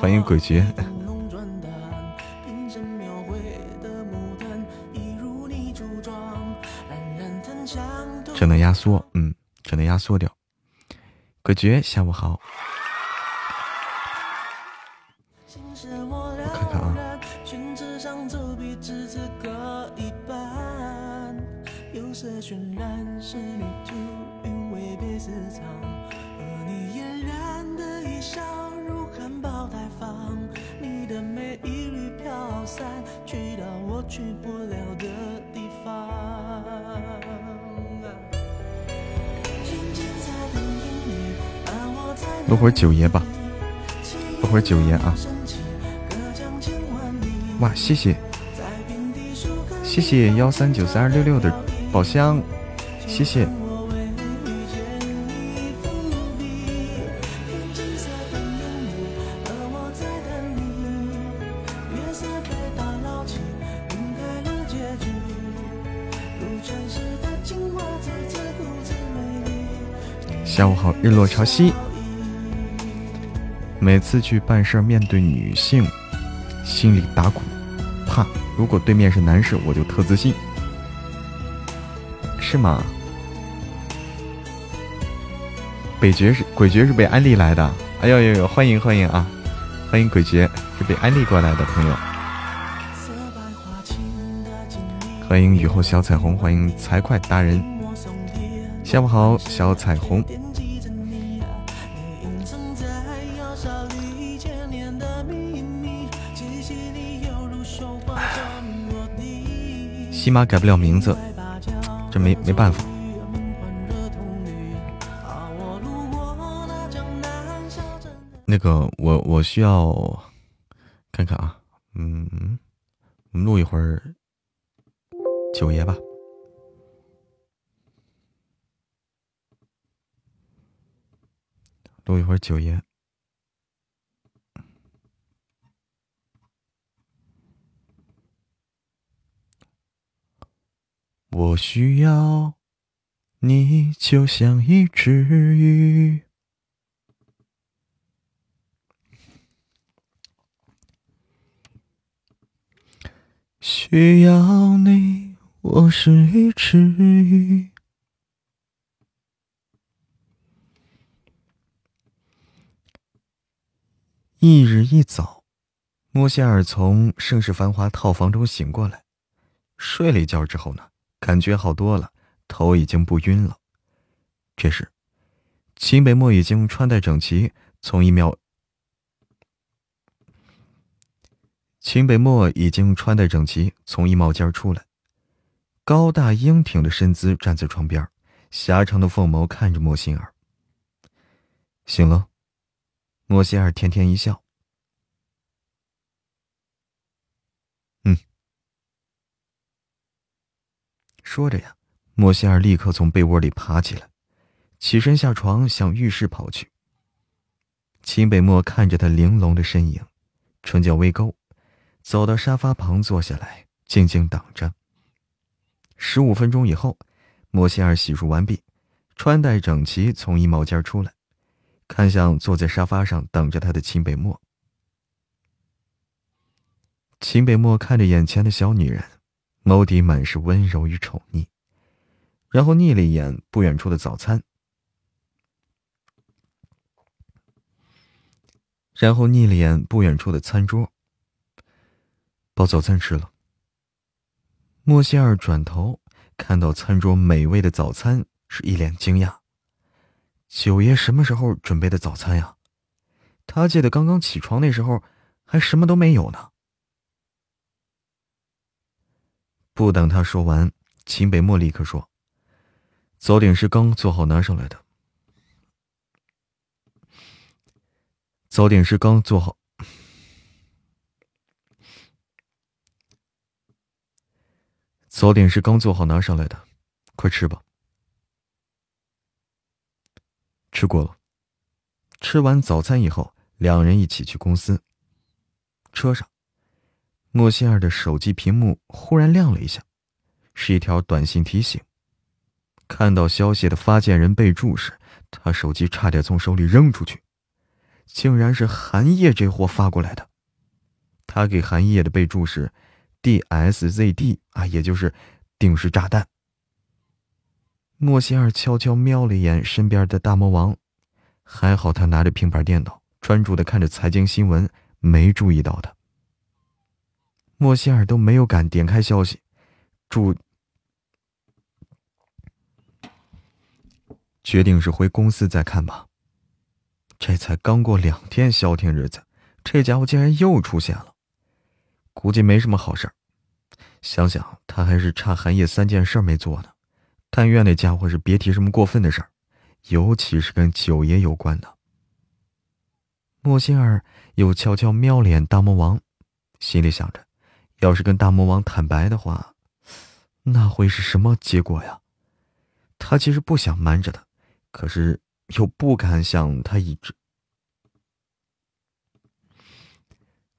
欢迎鬼绝。压缩，嗯，只能压缩掉。鬼绝，下午好。会儿九爷吧，录会儿九爷啊！哇，谢谢，谢谢幺三九三二六六的宝箱，谢谢。下午好，日落潮汐。每次去办事儿，面对女性，心里打鼓，怕。如果对面是男士，我就特自信，是吗？北爵是鬼绝是被安利来的，哎呦呦呦，欢迎欢迎啊，欢迎鬼绝是被安利过来的朋友，欢迎雨后小彩虹，欢迎财会达人，下午好，小彩虹。起码改不了名字，这没没办法。那个，我我需要看看啊，嗯，我们录一会儿九爷吧，录一会儿九爷。我需要你，就像一只鱼。需要你，我是一只鱼。一日一早，莫歇尔从盛世繁华套房中醒过来，睡了一觉之后呢，感觉好多了，头已经不晕了。这时，秦北墨已经穿戴整齐，从一庙。秦北墨已经穿戴整齐，从衣帽间出来，高大英挺的身姿站在床边，狭长的凤眸看着莫心儿。醒了，莫心儿甜甜一笑。说着呀，莫心儿立刻从被窝里爬起来。起身下床，向浴室跑去。秦北墨看着他玲珑的身影，唇角微勾，走到沙发旁坐下来，静静等着。十五分钟以后，莫西尔洗漱完毕，穿戴整齐，从衣帽间出来，看向坐在沙发上等着他的秦北墨。秦北墨看着眼前的小女人，眸底满是温柔与宠溺，然后睨了一眼不远处的早餐。然后睨了眼不远处的餐桌，把早餐吃了。莫西尔转头看到餐桌美味的早餐，是一脸惊讶：“九爷什么时候准备的早餐呀？他记得刚刚起床那时候还什么都没有呢。”不等他说完，秦北墨立刻说：“早点是刚做好拿上来的。”早点是刚做好，早点是刚做好拿上来的，快吃吧。吃过了。吃完早餐以后，两人一起去公司。车上，莫西尔的手机屏幕忽然亮了一下，是一条短信提醒。看到消息的发件人备注时，他手机差点从手里扔出去。竟然是韩烨这货发过来的，他给韩烨的备注是 “DSZD” 啊，也就是定时炸弹。莫西尔悄悄瞄了一眼身边的大魔王，还好他拿着平板电脑，专注的看着财经新闻，没注意到他。莫西尔都没有敢点开消息，注决定是回公司再看吧。这才刚过两天消停日子，这家伙竟然又出现了，估计没什么好事儿。想想他还是差韩烨三件事没做呢，但愿那家伙是别提什么过分的事儿，尤其是跟九爷有关的。莫心儿又悄悄瞄了眼大魔王，心里想着，要是跟大魔王坦白的话，那会是什么结果呀？他其实不想瞒着他，可是。又不敢向他一直，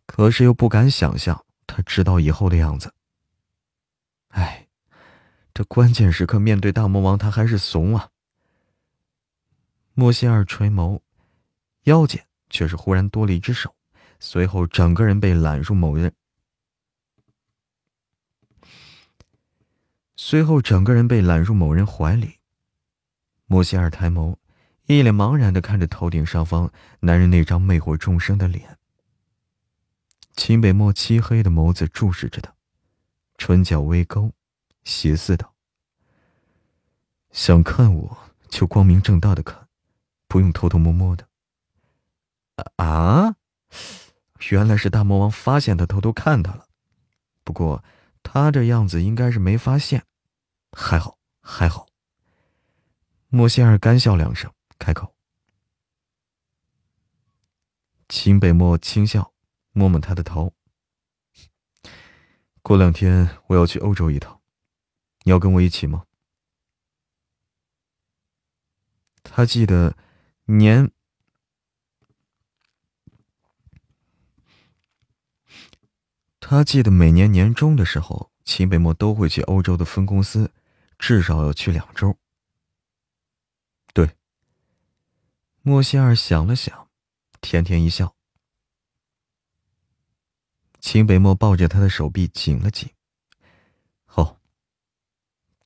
可是又不敢想象他知道以后的样子。哎，这关键时刻面对大魔王，他还是怂啊。莫西尔垂眸，腰间却是忽然多了一只手，随后整个人被揽入某人，随后整个人被揽入某人怀里。莫西尔抬眸。一脸茫然的看着头顶上方男人那张魅惑众生的脸，秦北墨漆黑的眸子注视着他，唇角微勾，邪似道：“想看我就光明正大的看，不用偷偷摸摸的。”啊！原来是大魔王发现他偷偷看他了，不过他这样子应该是没发现，还好还好。莫仙儿干笑两声。开口，秦北漠轻笑，摸摸他的头。过两天我要去欧洲一趟，你要跟我一起吗？他记得年，他记得每年年终的时候，秦北漠都会去欧洲的分公司，至少要去两周。对莫西尔想了想，甜甜一笑。秦北漠抱着他的手臂紧了紧。好。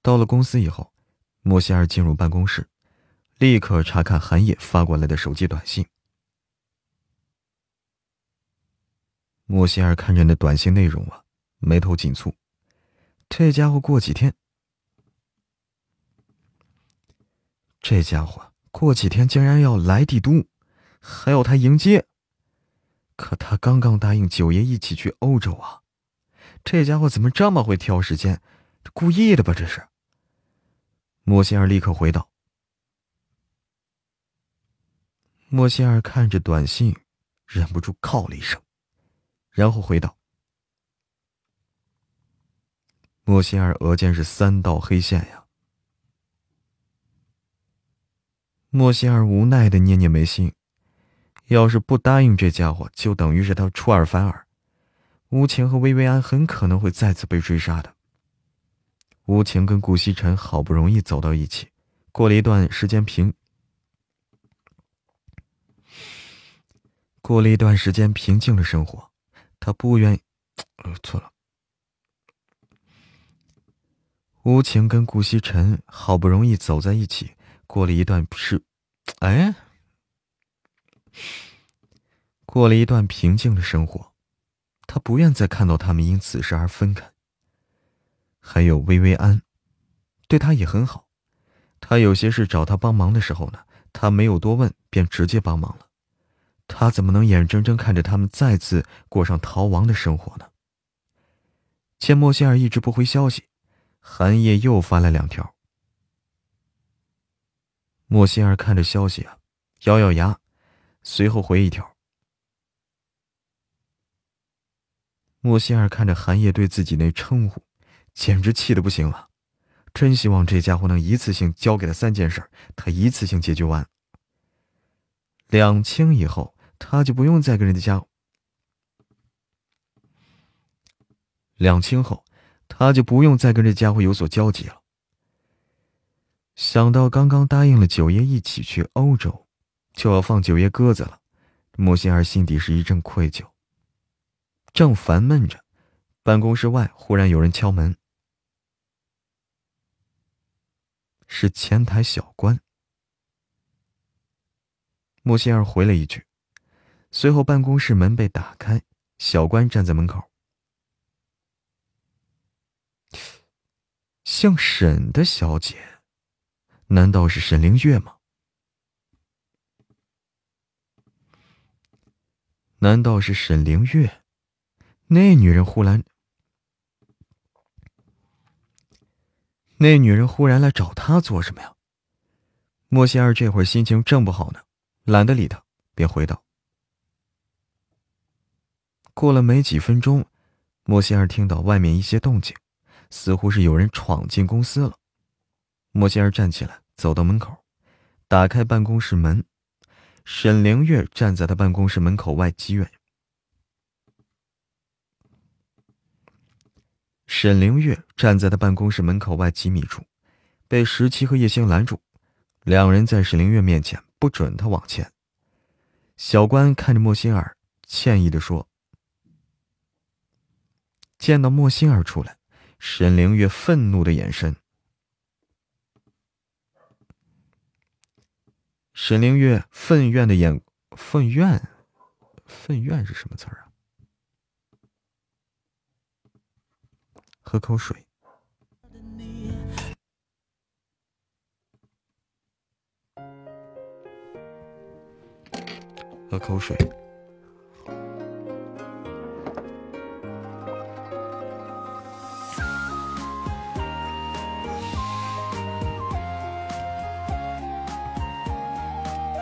到了公司以后，莫西尔进入办公室，立刻查看韩烨发过来的手机短信。莫西尔看着那短信内容啊，眉头紧蹙。这家伙过几天，这家伙过几天竟然要来帝都，还要他迎接。可他刚刚答应九爷一起去欧洲啊，这家伙怎么这么会挑时间？这故意的吧？这是。莫西尔立刻回道。莫西尔看着短信，忍不住靠了一声。然后回道：“莫西尔额间是三道黑线呀。”莫西尔无奈的捏捏眉心，要是不答应这家伙，就等于是他出尔反尔。无情和薇薇安很可能会再次被追杀的。无情跟顾西辰好不容易走到一起，过了一段时间平。过了一段时间平静的生活。他不愿意，呃，错了。无情跟顾西辰好不容易走在一起，过了一段是，哎，过了一段平静的生活。他不愿再看到他们因此事而分开。还有薇薇安，对他也很好。他有些事找他帮忙的时候呢，他没有多问，便直接帮忙了。他怎么能眼睁睁看着他们再次过上逃亡的生活呢？见莫西尔一直不回消息，韩叶又发来两条。莫西尔看着消息啊，咬咬牙，随后回一条。莫西尔看着韩叶对自己那称呼，简直气得不行了，真希望这家伙能一次性交给他三件事，他一次性解决完。两清以后。他就不用再跟人家两清后，他就不用再跟这家伙有所交集了。想到刚刚答应了九爷一起去欧洲，就要放九爷鸽子了，莫心儿心底是一阵愧疚。正烦闷着，办公室外忽然有人敲门，是前台小关。莫心儿回了一句。随后，办公室门被打开，小关站在门口。姓沈的小姐，难道是沈凌月吗？难道是沈凌月？那女人忽然，那女人忽然来找他做什么呀？莫仙儿这会儿心情正不好呢，懒得理他，便回道。过了没几分钟，莫仙儿听到外面一些动静，似乎是有人闯进公司了。莫心儿站起来，走到门口，打开办公室门。沈凌月站在他办公室门口外几远。沈凌月站在他办公室门口外几米处，被石七和叶星拦住，两人在沈凌月面前不准他往前。小关看着莫心儿，歉意的说。见到莫心儿出来，沈凌月愤怒的眼神。沈凌月愤怨的眼，愤怨，愤怨是什么词儿啊？喝口水，喝口水。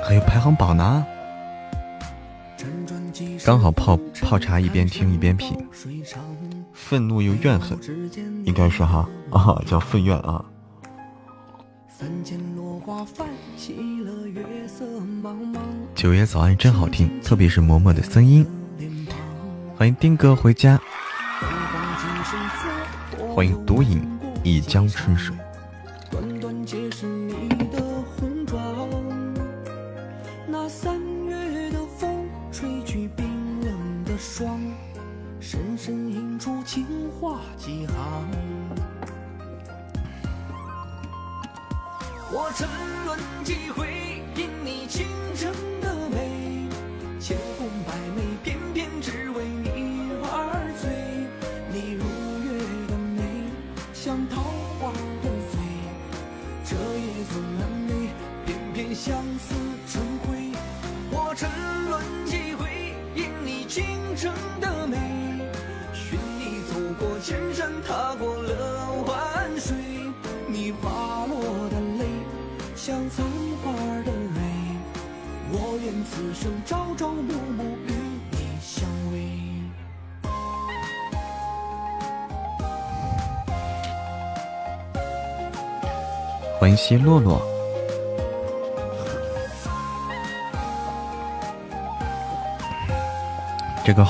还有排行榜呢，刚好泡泡茶一边听一边品，愤怒又怨恨，应该是哈啊叫愤怨啊。九爷早安真好听，特别是嬷嬷的声音。欢迎丁哥回家，欢迎独饮一江春水。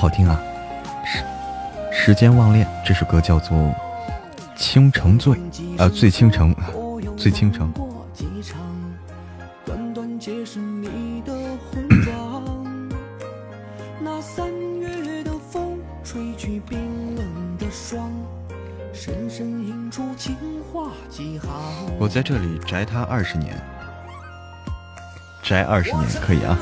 好听啊！时时间忘恋这首歌叫做《倾城醉》，呃，醉倾城，醉倾城。短短皆是你的红妆，那三月的风吹去冰冷的霜，深深印出情话几行。我在这里宅他二十年，宅二十年可以啊。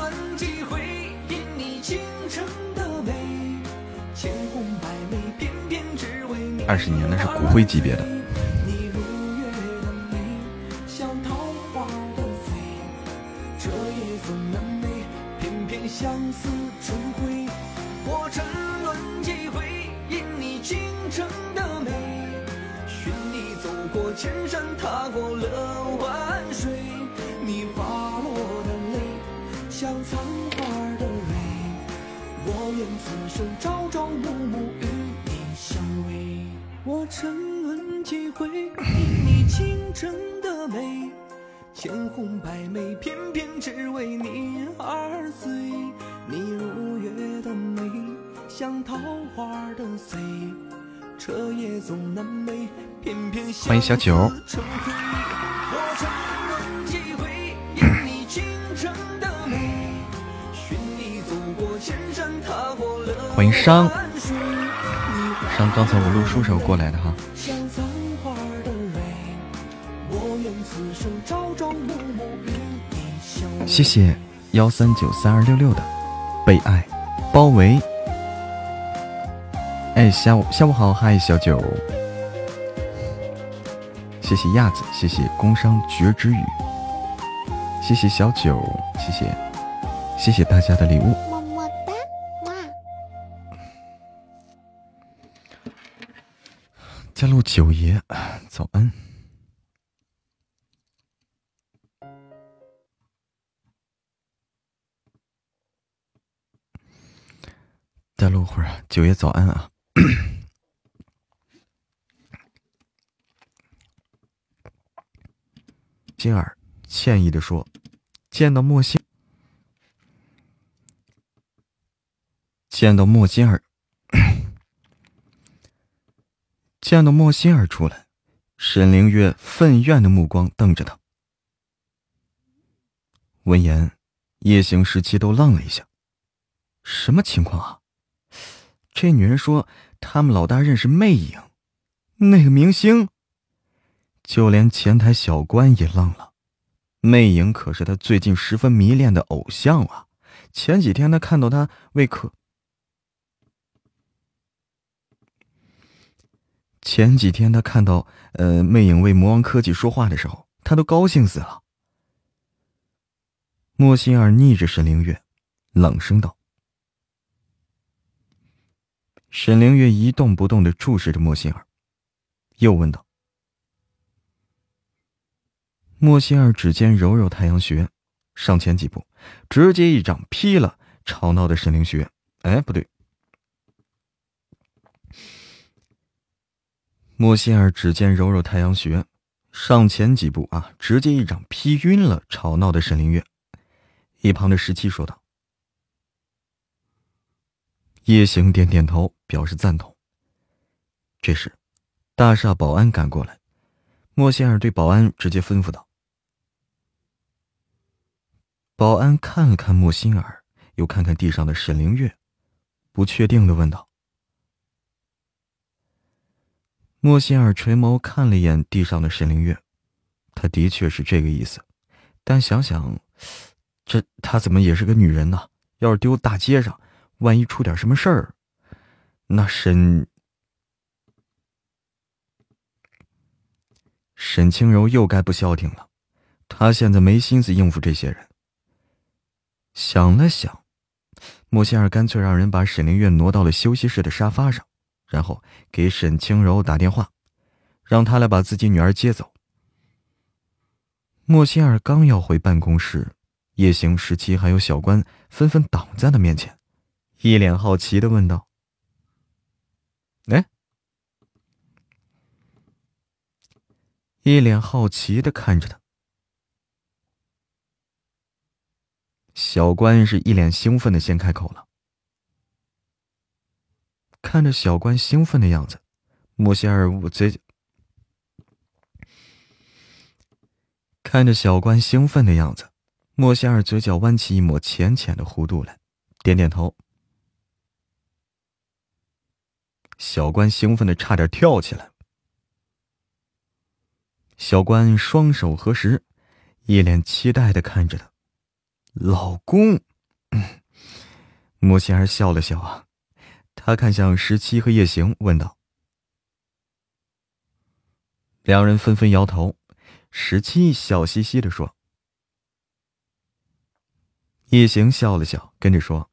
二十年那是骨灰级别的。小九。欢迎商。商，刚才我录书时候过来的哈。像残花的蕊，我愿此生朝朝暮暮与你相偎。谢谢幺三九三二六六的被爱包围。哎，下午下午好，嗨，小九。谢谢亚子，谢谢工商绝之语，谢谢小九，谢谢，谢谢大家的礼物。么么哒，哇！加入九爷，早安。再录会儿啊，九爷早安啊。金儿歉意的说：“见到莫心，见到莫心儿，见到莫心儿出来，沈凌月愤怨的目光瞪着他。闻言，夜行时期都愣了一下，什么情况啊？这女人说他们老大认识魅影，那个明星。就连前台小关也愣了，魅影可是他最近十分迷恋的偶像啊！前几天他看到他为可，前几天他看到呃魅影为魔王科技说话的时候，他都高兴死了。莫心儿逆着沈凌月，冷声道。沈凌月一动不动的注视着莫心儿，又问道。莫心儿指尖揉揉太阳穴，上前几步，直接一掌劈了吵闹的沈灵雪。哎，不对。莫心儿指尖揉揉太阳穴，上前几步啊，直接一掌劈晕了吵闹的沈灵月。一旁的十七说道：“夜行点点头，表示赞同。”这时，大厦保安赶过来，莫心儿对保安直接吩咐道。保安看了看莫心儿，又看看地上的沈凌月，不确定的问道：“莫心儿垂眸看了一眼地上的沈凌月，他的确是这个意思，但想想，这她怎么也是个女人呢？要是丢大街上，万一出点什么事儿，那沈沈清柔又该不消停了。她现在没心思应付这些人。”想了想，莫仙儿干脆让人把沈凌月挪到了休息室的沙发上，然后给沈清柔打电话，让他来把自己女儿接走。莫仙儿刚要回办公室，叶行、十七还有小关纷纷挡在了面前，一脸好奇的问道：“哎？”一脸好奇的看着他。小关是一脸兴奋的先开口了。看着小关兴奋的样子，莫仙儿捂嘴。看着小关兴奋的样子，莫仙儿嘴角弯起一抹浅浅的弧度来，点点头。小关兴奋的差点跳起来。小关双手合十，一脸期待的看着他。老公，莫仙儿笑了笑啊，他看向十七和叶行，问道：“两人纷纷摇头。”十七笑嘻嘻的说：“叶行笑了笑，跟着说：‘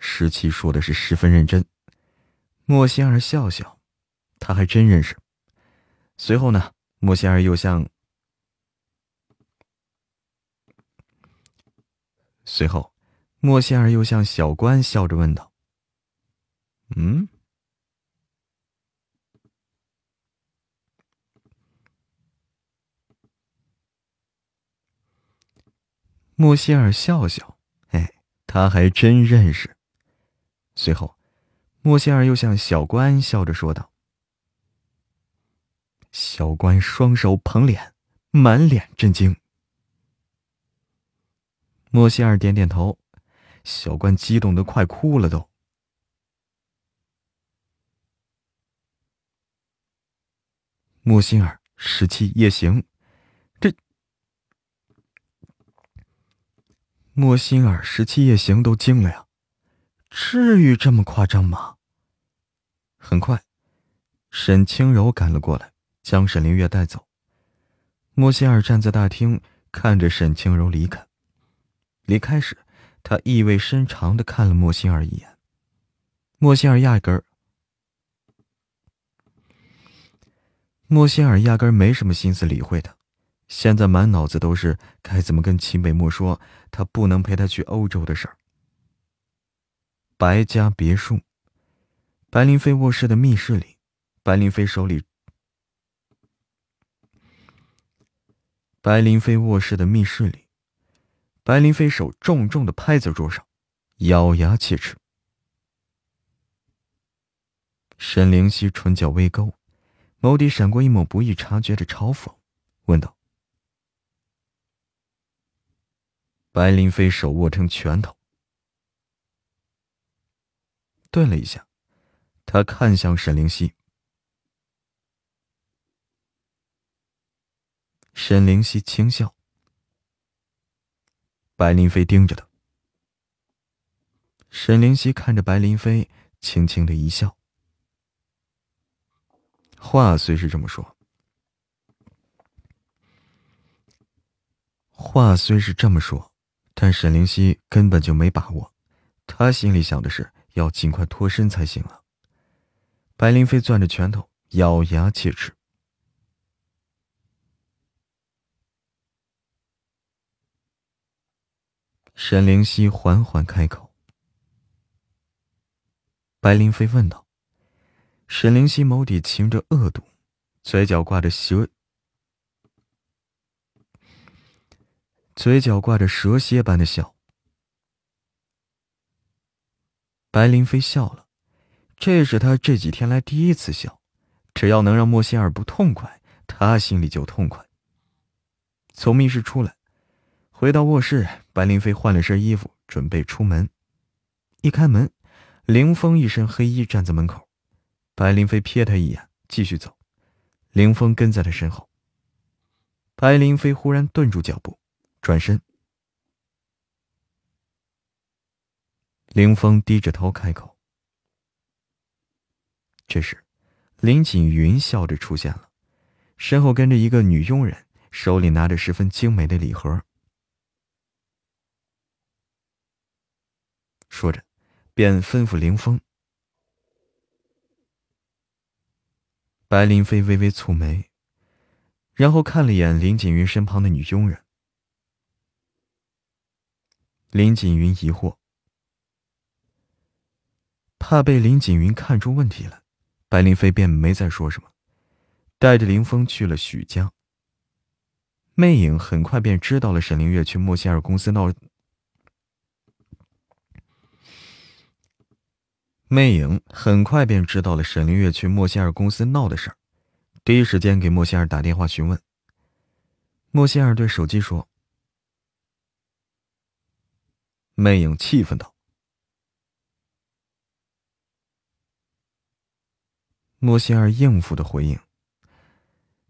十七说的是十分认真。’莫仙儿笑笑，他还真认识。随后呢，莫仙儿又向……随后，莫仙儿又向小关笑着问道：‘嗯？’莫仙儿笑笑，哎，他还真认识。随后，莫仙儿又向小关笑着说道：“小关双手捧脸，满脸震惊。”莫仙儿点点头，小关激动的快哭了都。莫仙儿、十七、夜行，这莫仙儿、十七、夜行都惊了呀！至于这么夸张吗？很快，沈清柔赶了过来，将沈凌月带走。莫仙儿站在大厅，看着沈清柔离开。离开时，他意味深长的看了莫心儿一眼。莫心儿压根儿，莫心儿压根儿没什么心思理会他，现在满脑子都是该怎么跟秦北漠说他不能陪他去欧洲的事儿。白家别墅，白林飞卧室的密室里，白林飞手里，白林飞卧室的密室里。白林飞手重重的拍在桌上，咬牙切齿。沈灵溪唇角微勾，眸底闪过一抹不易察觉的嘲讽，问道：“白林飞手握成拳头，顿了一下，他看向沈灵溪。沈灵溪轻笑。白林飞盯着他，沈灵溪看着白林飞，轻轻的一笑。话虽是这么说，话虽是这么说，但沈灵溪根本就没把握，他心里想的是要尽快脱身才行啊。白林飞攥着拳头，咬牙切齿。沈灵溪缓缓开口，白灵飞问道：“沈灵溪眸底噙着恶毒，嘴角挂着蛇，嘴角挂着蛇蝎般的笑。”白灵飞笑了，这是他这几天来第一次笑，只要能让莫仙儿不痛快，他心里就痛快。从密室出来。回到卧室，白林飞换了身衣服，准备出门。一开门，凌风一身黑衣站在门口。白林飞瞥他一眼，继续走。凌风跟在他身后。白林飞忽然顿住脚步，转身。凌风低着头开口。这时，林锦云笑着出现了，身后跟着一个女佣人，手里拿着十分精美的礼盒。说着，便吩咐林峰。白林飞微微蹙眉，然后看了眼林锦云身旁的女佣人。林锦云疑惑，怕被林锦云看出问题来，白林飞便没再说什么，带着林峰去了许家。魅影很快便知道了沈凌月去莫西尔公司闹。魅影很快便知道了沈凌月去莫西尔公司闹的事儿，第一时间给莫西尔打电话询问。莫西尔对手机说：“魅影气愤道。”莫西尔应付的回应：“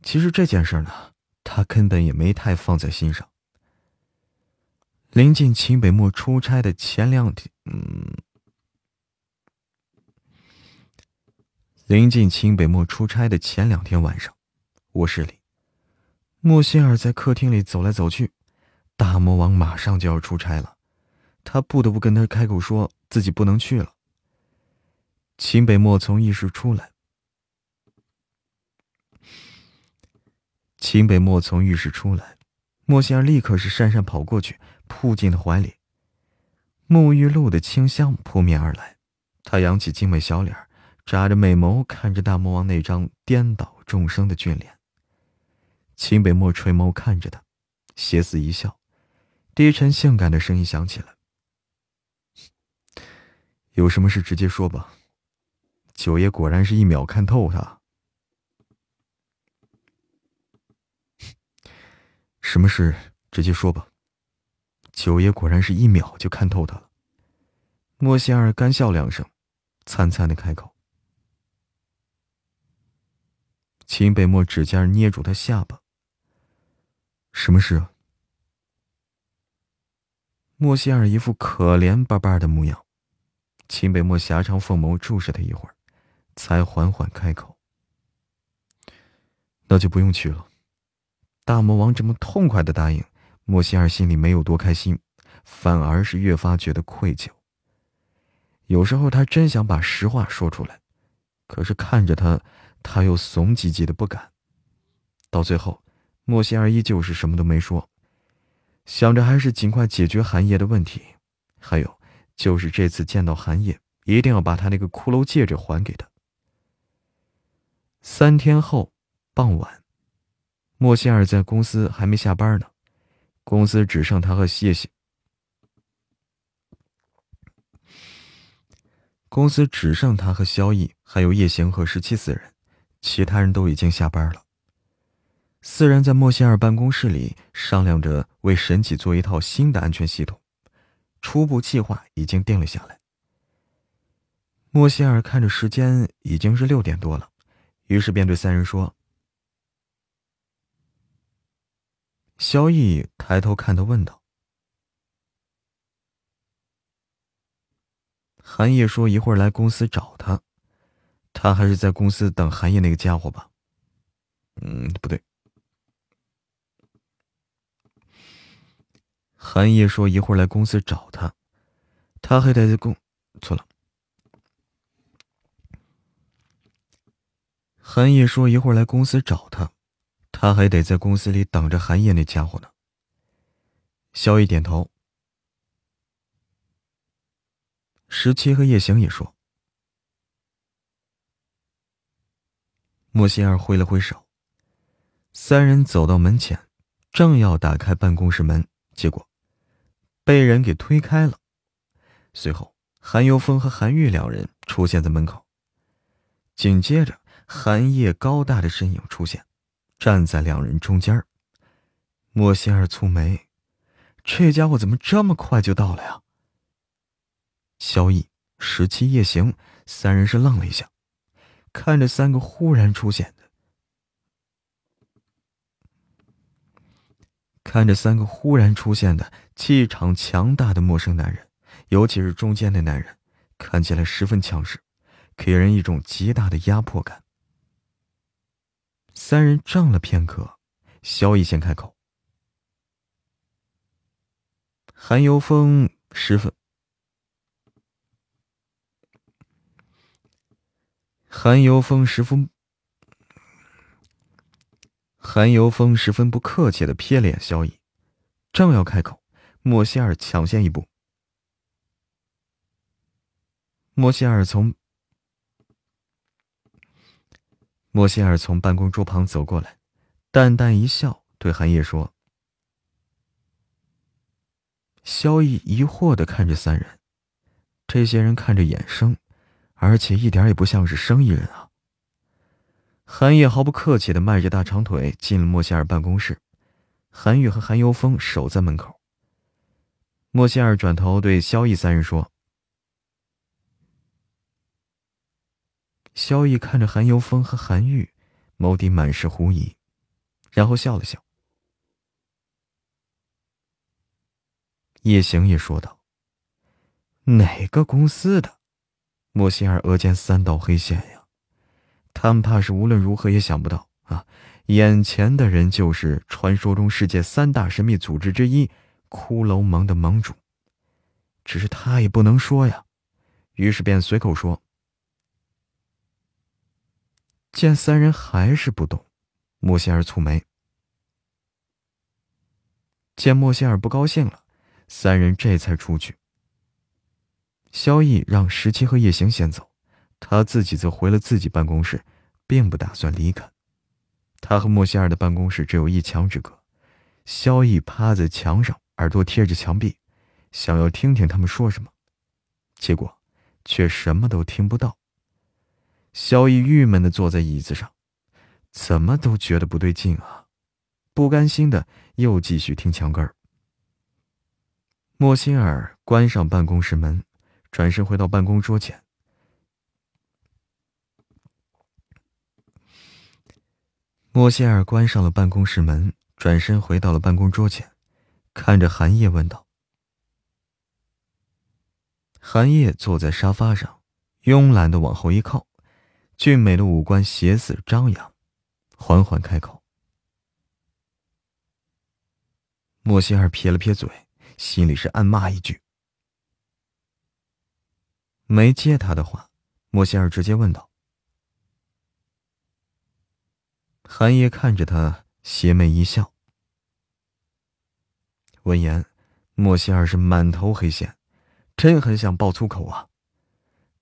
其实这件事呢，他根本也没太放在心上。临近秦北漠出差的前两天，嗯。”临近秦北漠出差的前两天晚上，卧室里，莫歇尔在客厅里走来走去。大魔王马上就要出差了，他不得不跟他开口说自己不能去了。秦北漠从浴室出来，秦北漠从浴室出来，莫歇尔立刻是讪讪跑过去，扑进了怀里。沐浴露的清香扑面而来，他扬起精美小脸。眨着美眸看着大魔王那张颠倒众生的俊脸。秦北漠垂眸看着他，邪肆一笑，低沉性感的声音响起来：“有什么事直接说吧。”九爷果然是一秒看透他。什么事直接说吧。九爷果然是一秒就看透他了。莫仙儿干笑两声，灿灿的开口。秦北漠指尖捏住他下巴。什么事啊？莫西尔一副可怜巴巴的模样。秦北漠狭长凤眸注视他一会儿，才缓缓开口：“那就不用去了。”大魔王这么痛快的答应，莫西尔心里没有多开心，反而是越发觉得愧疚。有时候他真想把实话说出来，可是看着他。他又怂唧唧的不敢。到最后，莫仙儿依旧是什么都没说，想着还是尽快解决韩烨的问题。还有，就是这次见到韩烨，一定要把他那个骷髅戒指还给他。三天后，傍晚，莫仙儿在公司还没下班呢，公司只剩他和谢谢。公司只剩他和萧逸，还有叶行和十七四人。其他人都已经下班了。四人在莫歇尔办公室里商量着为神启做一套新的安全系统，初步计划已经定了下来。莫歇尔看着时间已经是六点多了，于是便对三人说：“萧逸抬头看他，问道：‘韩烨说一会儿来公司找他。’”他还是在公司等韩烨那个家伙吧。嗯，不对。韩烨说一会儿来公司找他，他还得在公……错了。韩烨说一会儿来公司找他，他还得在公司里等着韩烨那家伙呢。萧逸点头。十七和叶行也说。莫西尔挥了挥手，三人走到门前，正要打开办公室门，结果被人给推开了。随后，韩游峰和韩玉两人出现在门口，紧接着，韩叶高大的身影出现，站在两人中间。莫西尔蹙眉：“这家伙怎么这么快就到了呀？”萧逸、十七、夜行三人是愣了一下。看着三个忽然出现的，看着三个忽然出现的气场强大的陌生男人，尤其是中间的男人，看起来十分强势，给人一种极大的压迫感。三人怔了片刻，萧逸先开口：“韩游峰十分。”韩游风十分，韩游风十分不客气的瞥了眼萧逸，正要开口，莫西尔抢先一步。莫西尔从莫西尔从办公桌旁走过来，淡淡一笑，对韩烨说：“萧逸疑惑的看着三人，这些人看着眼生，而且一点也不像是生意人啊。”韩烨毫不客气的迈着大长腿进了莫西尔办公室，韩愈和韩游风守在门口。莫西尔转头对萧逸三人说。萧逸看着韩游风和韩愈，眸底满是狐疑，然后笑了笑。叶行也说道：“哪个公司的？”莫西尔额间三道黑线呀，他们怕是无论如何也想不到啊！眼前的人就是传说中世界三大神秘组织之一——骷髅盟的盟主。只是他也不能说呀，于是便随口说。见三人还是不动，莫仙儿蹙眉。见莫仙儿不高兴了，三人这才出去。萧逸让十七和叶行先走，他自己则回了自己办公室，并不打算离开。他和莫仙儿的办公室只有一墙之隔。萧逸趴在墙上，耳朵贴着墙壁，想要听听他们说什么，结果却什么都听不到。萧逸郁闷的坐在椅子上，怎么都觉得不对劲啊！不甘心的又继续听墙根儿。莫辛尔关上办公室门，转身回到办公桌前。莫歇尔关上了办公室门，转身回到了办公桌前，看着韩叶问道：“韩叶坐在沙发上，慵懒的往后一靠。”俊美的五官斜似张扬，缓缓开口。莫歇尔撇了撇嘴，心里是暗骂一句。没接他的话，莫歇尔直接问道：“韩烨看着他，邪魅一笑。”闻言，莫歇尔是满头黑线，真很想爆粗口啊！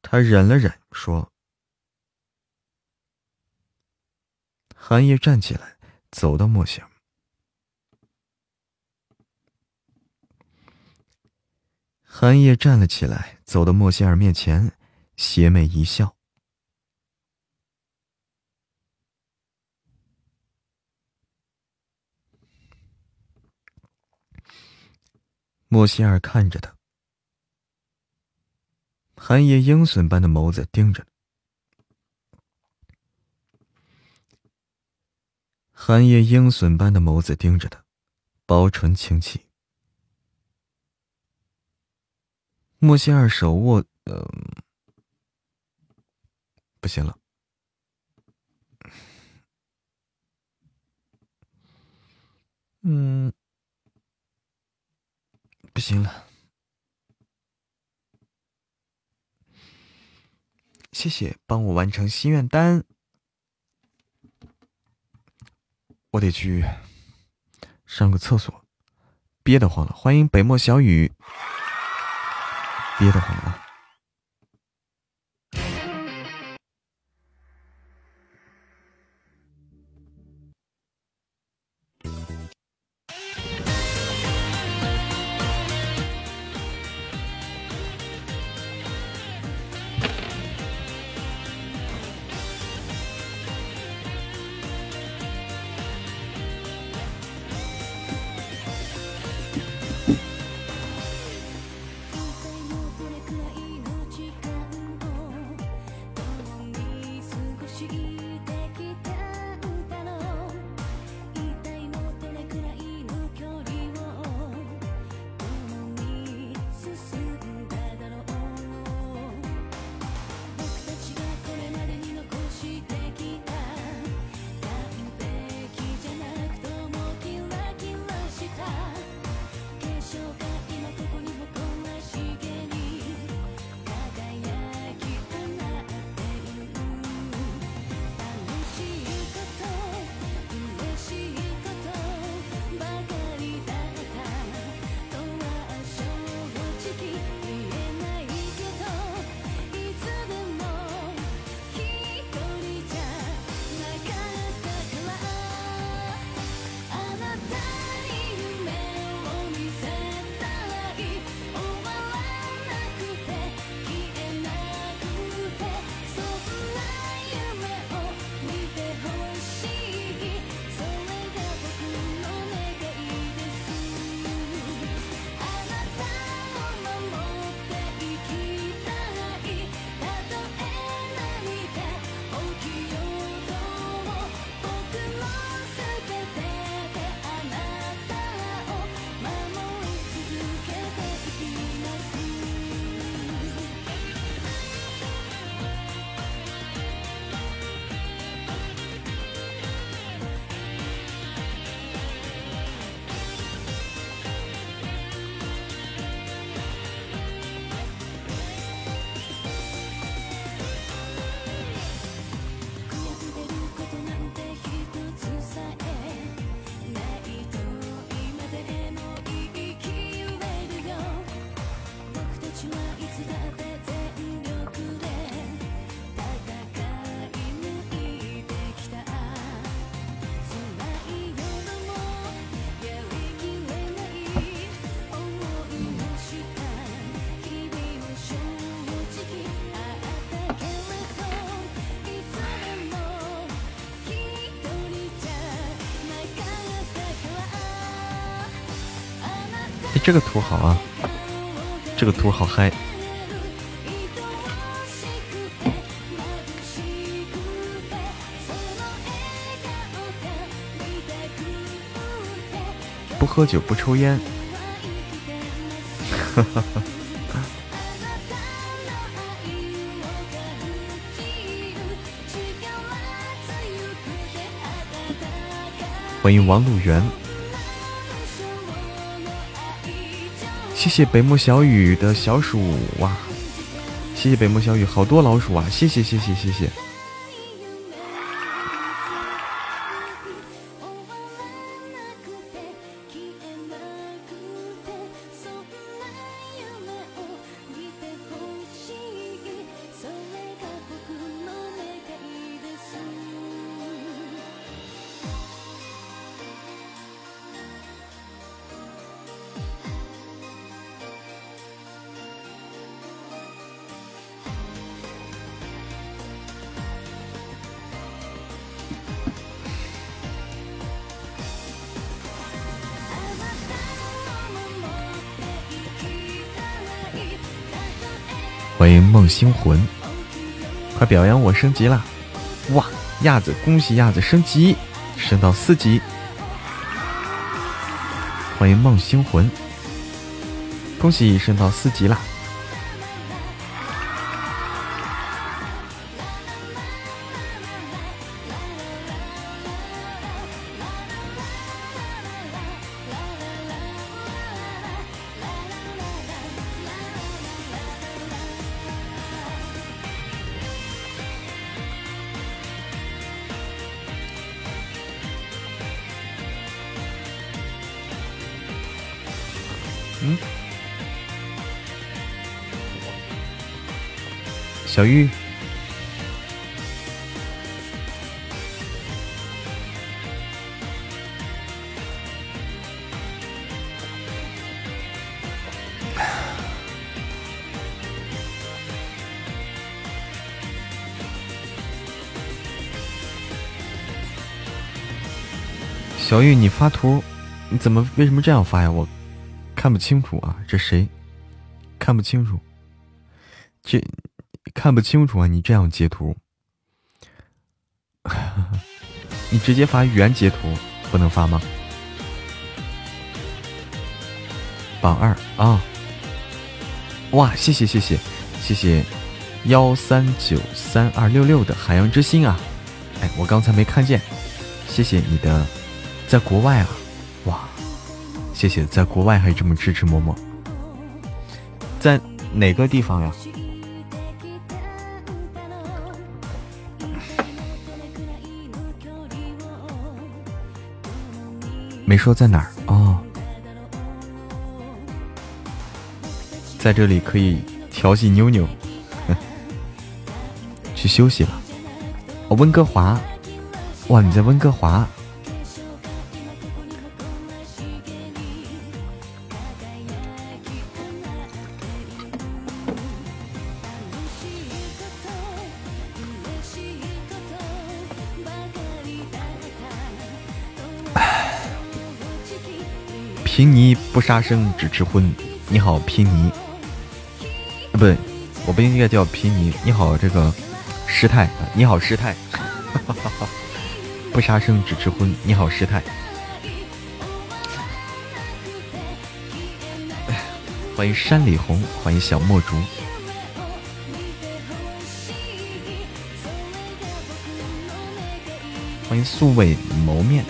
他忍了忍，说。韩烨站起来，走到莫歇尔。韩烨站了起来，走到莫西尔面前，邪魅一笑。莫西尔看着他，韩烨鹰隼般的眸子盯着。寒夜鹰隼般的眸子盯着他，薄唇轻启。莫西尔手握，呃，不行了，嗯，不行了，谢谢帮我完成心愿单。我得去上个厕所，憋得慌了。欢迎北漠小雨，憋得慌啊。这个图好啊，这个图好嗨。不喝酒，不抽烟。欢迎王路源，谢谢北木小雨的小鼠哇，谢谢北木小雨，好多老鼠啊，谢谢谢谢谢谢。星魂，快表扬我升级了！哇，亚子，恭喜亚子升级，升到四级。欢迎梦星魂，恭喜升到四级啦！玉，你发图，你怎么为什么这样发呀？我看不清楚啊，这谁？看不清楚，这。看不清楚啊！你这样截图，你直接发原截图不能发吗？榜二啊！哇，谢谢谢谢谢谢幺三九三二六六的海洋之心啊！哎，我刚才没看见，谢谢你的，在国外啊！哇，谢谢在国外还这么支持嬷嬷，在哪个地方呀？没说在哪儿哦，在这里可以调戏妞妞，去休息了。哦，温哥华，哇，你在温哥华。杀生只吃荤。你好，贫尼。不对，我不应该叫贫尼。你好，这个师太。你好，师太。不杀生只吃荤。你好，师太。欢迎山里红，欢迎小墨竹，欢迎素未谋面。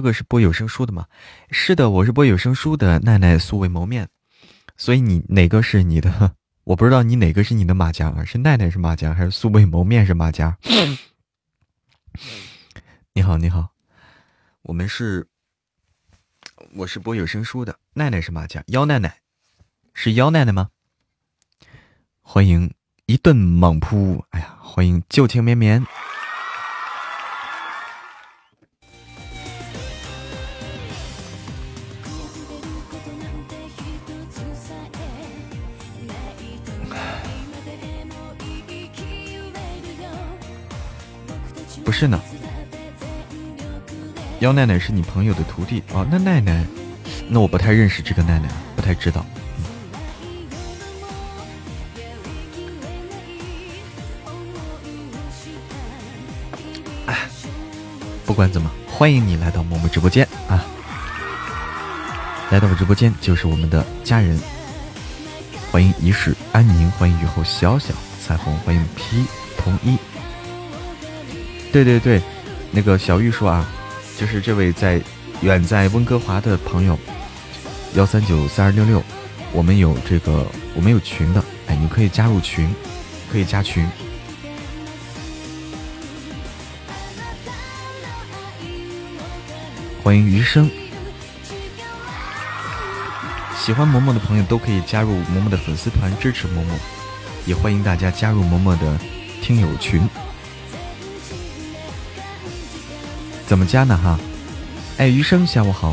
哥哥是播有声书的吗？是的，我是播有声书的。奈奈素未谋面，所以你哪个是你的？我不知道你哪个是你的马甲，是奈奈是马甲，还是素未谋面是马甲？你好，你好，我们是，我是播有声书的。奈奈是马甲，妖奈奈，是妖奈奈吗？欢迎一顿猛扑，哎呀，欢迎旧情绵绵。是呢，妖奈奈是你朋友的徒弟哦。那奈奈，那我不太认识这个奈奈，不太知道。哎，不管怎么，欢迎你来到默默直播间啊！来到我直播间就是我们的家人，欢迎一世安宁，欢迎雨后小小彩虹，欢迎 P 同一。对对对，那个小玉说啊，就是这位在远在温哥华的朋友，幺三九三二六六，我们有这个我们有群的，哎，你可以加入群，可以加群。欢迎余生，喜欢嬷嬷的朋友都可以加入嬷嬷的粉丝团支持嬷嬷，也欢迎大家加入嬷嬷的听友群。怎么加呢？哈，哎，余生下午好，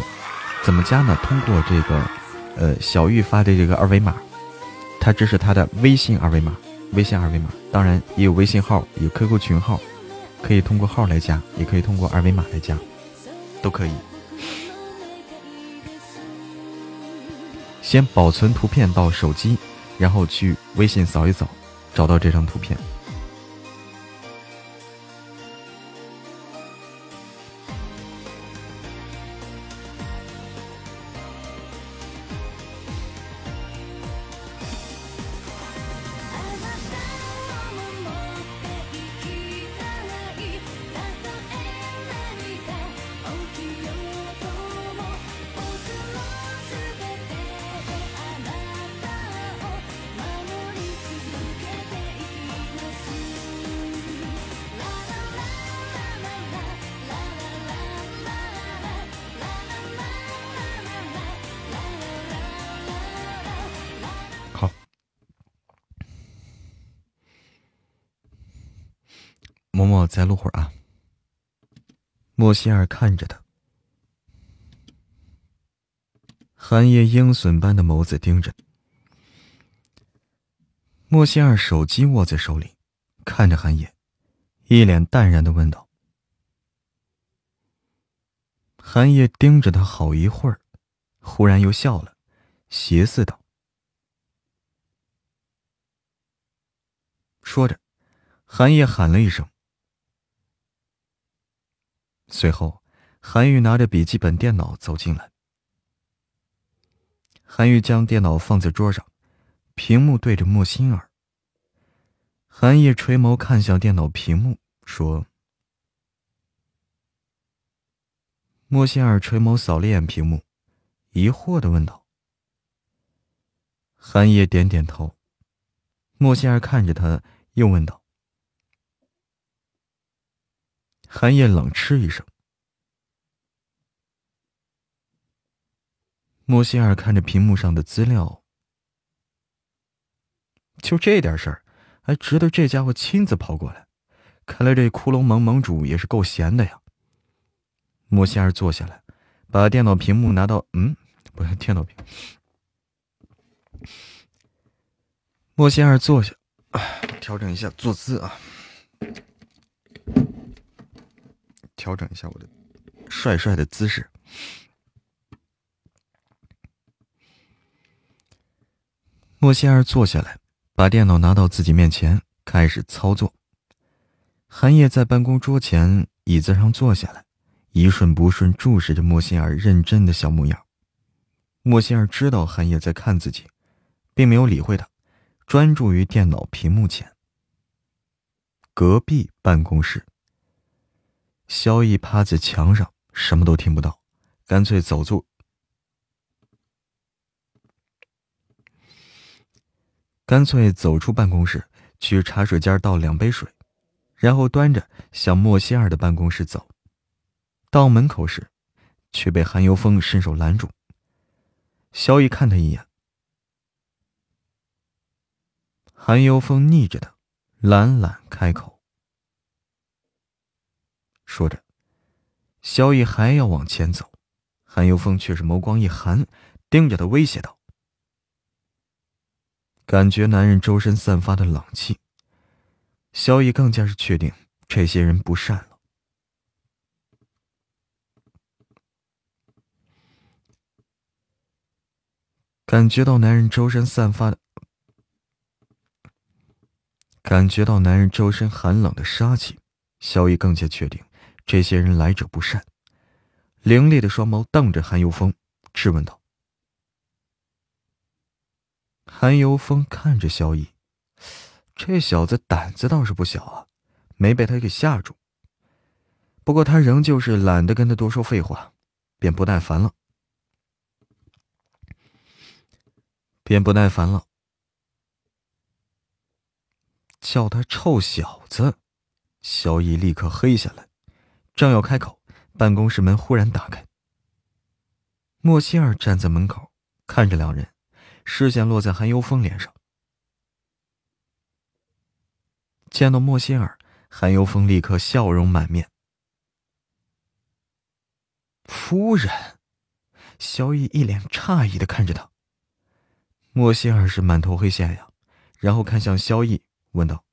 怎么加呢？通过这个，呃，小玉发的这个二维码，他这是他的微信二维码，微信二维码，当然也有微信号，有 QQ 群号，可以通过号来加，也可以通过二维码来加，都可以。先保存图片到手机，然后去微信扫一扫，找到这张图片。再录会儿啊！莫西尔看着他，寒夜鹰隼般的眸子盯着莫西尔，手机握在手里，看着寒夜，一脸淡然的问道：“寒夜盯着他好一会儿，忽然又笑了，邪似道。”说着，寒夜喊了一声。随后，韩愈拿着笔记本电脑走进来。韩愈将电脑放在桌上，屏幕对着莫心儿。韩烨垂眸看向电脑屏幕，说：“莫心儿垂眸扫了眼屏幕，疑惑的问道。”韩烨点点头。莫心儿看着他，又问道。寒夜冷嗤一声。莫西尔看着屏幕上的资料，就这点事儿，还值得这家伙亲自跑过来？看来这骷髅盟盟主也是够闲的呀。莫西尔坐下来，把电脑屏幕拿到……嗯，不是电脑屏。莫西尔坐下，调整一下坐姿啊。调整一下我的帅帅的姿势。莫西尔坐下来，把电脑拿到自己面前，开始操作。韩烨在办公桌前椅子上坐下来，一瞬不瞬注视着莫西尔认真的小模样。莫西尔知道韩烨在看自己，并没有理会他，专注于电脑屏幕前。隔壁办公室。萧逸趴在墙上，什么都听不到，干脆走出，干脆走出办公室，去茶水间倒两杯水，然后端着向莫西尔的办公室走。到门口时，却被韩游峰伸手拦住。萧逸看他一眼，韩游峰逆着他，懒懒开口，说着，萧逸还要往前走，韩游峰却是眸光一寒，盯着他威胁道：“感觉男人周身散发的冷气，萧逸更加是确定这些人不善了。”感觉到男人周身散发的，感觉到男人周身寒冷的杀气，萧逸更加确定这些人来者不善。凌厉的双眸瞪着韩游峰，质问道：“韩游峰看着萧逸，这小子胆子倒是不小啊，没被他给吓住。不过他仍旧是懒得跟他多说废话，便不耐烦了。”便不耐烦了，叫他臭小子！萧逸立刻黑下来，正要开口，办公室门忽然打开。莫希尔站在门口，看着两人，视线落在韩游峰脸上。见到莫希尔，韩游峰立刻笑容满面。夫人，萧逸一脸诧异的看着他。莫歇尔是满头黑线呀，然后看向萧逸，问道：“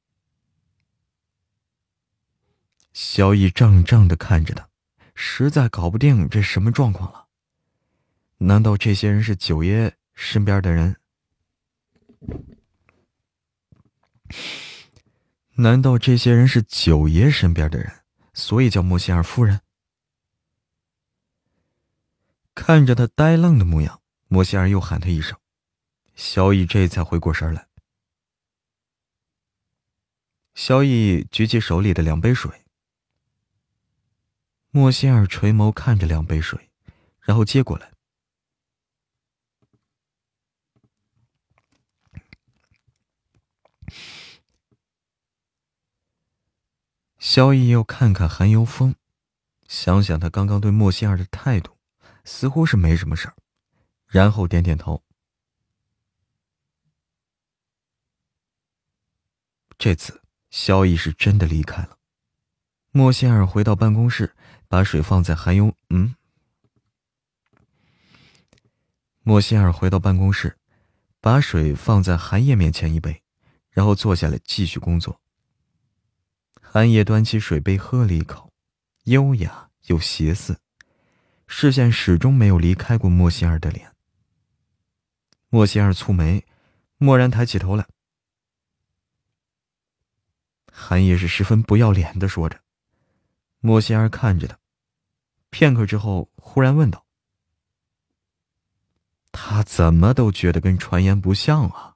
萧逸怔怔的看着他，实在搞不定这什么状况了。难道这些人是九爷身边的人？难道这些人是九爷身边的人，所以叫莫西尔夫人？”看着他呆愣的模样，莫西尔又喊他一声。萧逸这才回过神来。萧逸举起手里的两杯水，莫仙儿垂眸看着两杯水，然后接过来。萧逸又看看韩游峰，想想他刚刚对莫仙儿的态度，似乎是没什么事儿，然后点点头。这次萧逸是真的离开了。莫仙儿回到办公室，把水放在韩游嗯。莫仙儿回到办公室，把水放在韩叶面前一杯，然后坐下来继续工作。韩叶端起水杯喝了一口，优雅又邪肆，视线始终没有离开过莫仙儿的脸。莫仙儿蹙眉，蓦然抬起头来。韩叶是十分不要脸的说着，莫仙儿看着他，片刻之后，忽然问道：“他怎么都觉得跟传言不像啊？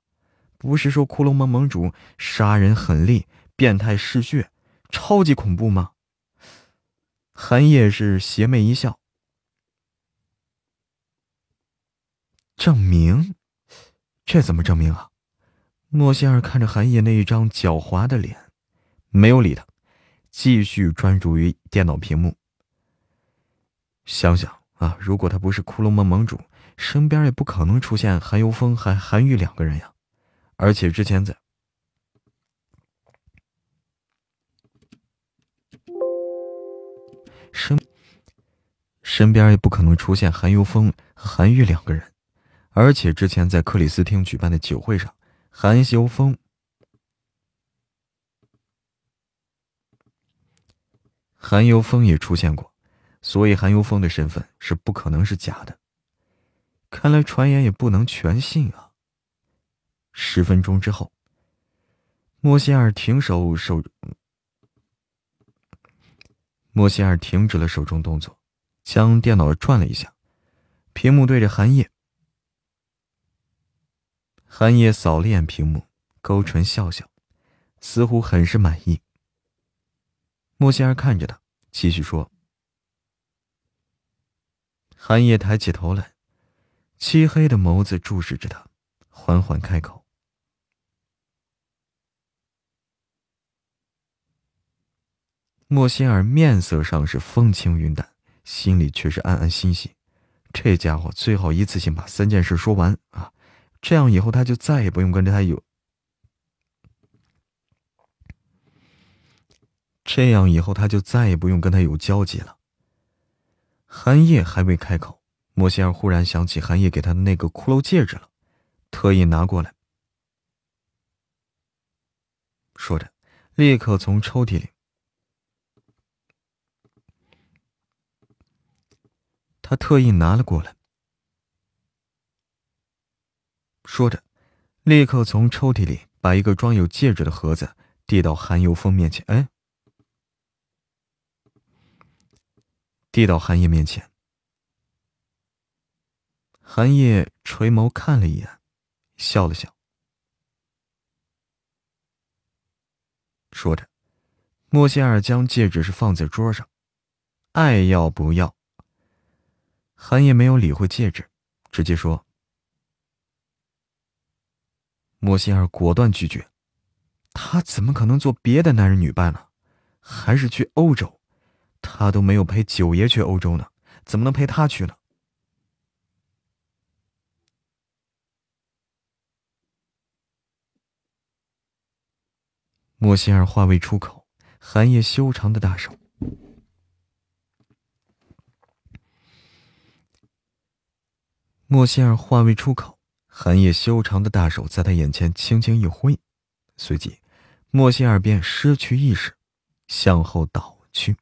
不是说骷髅盟盟主杀人狠厉、变态嗜血、超级恐怖吗？”韩烨是邪魅一笑：“证明？这怎么证明啊？”莫仙儿看着韩烨那一张狡猾的脸。没有理他，继续专注于电脑屏幕。想想啊，如果他不是骷髅盟盟主，身边也不可能出现韩游峰还韩愈两个人呀。而且之前在身身边也不可能出现韩游峰韩愈两个人。而且之前在克里斯汀举办的酒会上，韩修峰。韩游峰也出现过，所以韩游峰的身份是不可能是假的。看来传言也不能全信啊。十分钟之后，莫仙儿停手手，莫仙儿停止了手中动作，将电脑转了一下，屏幕对着韩烨。韩烨扫了眼屏幕，勾唇笑笑，似乎很是满意。莫仙儿看着他，继续说：“寒夜抬起头来，漆黑的眸子注视着他，缓缓开口。”莫仙儿面色上是风轻云淡，心里却是暗暗欣喜。这家伙最好一次性把三件事说完啊，这样以后他就再也不用跟着他有。这样以后他就再也不用跟他有交集了。韩叶还未开口，莫仙儿忽然想起韩叶给他的那个骷髅戒指了，特意拿过来。说着，立刻从抽屉里，他特意拿了过来。说着，立刻从抽屉里把一个装有戒指的盒子递到韩游峰面前。哎。递到韩叶面前，韩叶垂眸看了一眼，笑了笑，说着，莫仙儿将戒指是放在桌上，爱要不要？韩叶没有理会戒指，直接说：“莫仙儿果断拒绝，他怎么可能做别的男人女伴呢？还是去欧洲？”他都没有陪九爷去欧洲呢，怎么能陪他去呢？莫仙儿话未出口，寒夜修长的大手。莫仙儿话未出口，寒夜修长的大手在他眼前轻轻一挥，随即，莫仙儿便失去意识，向后倒去。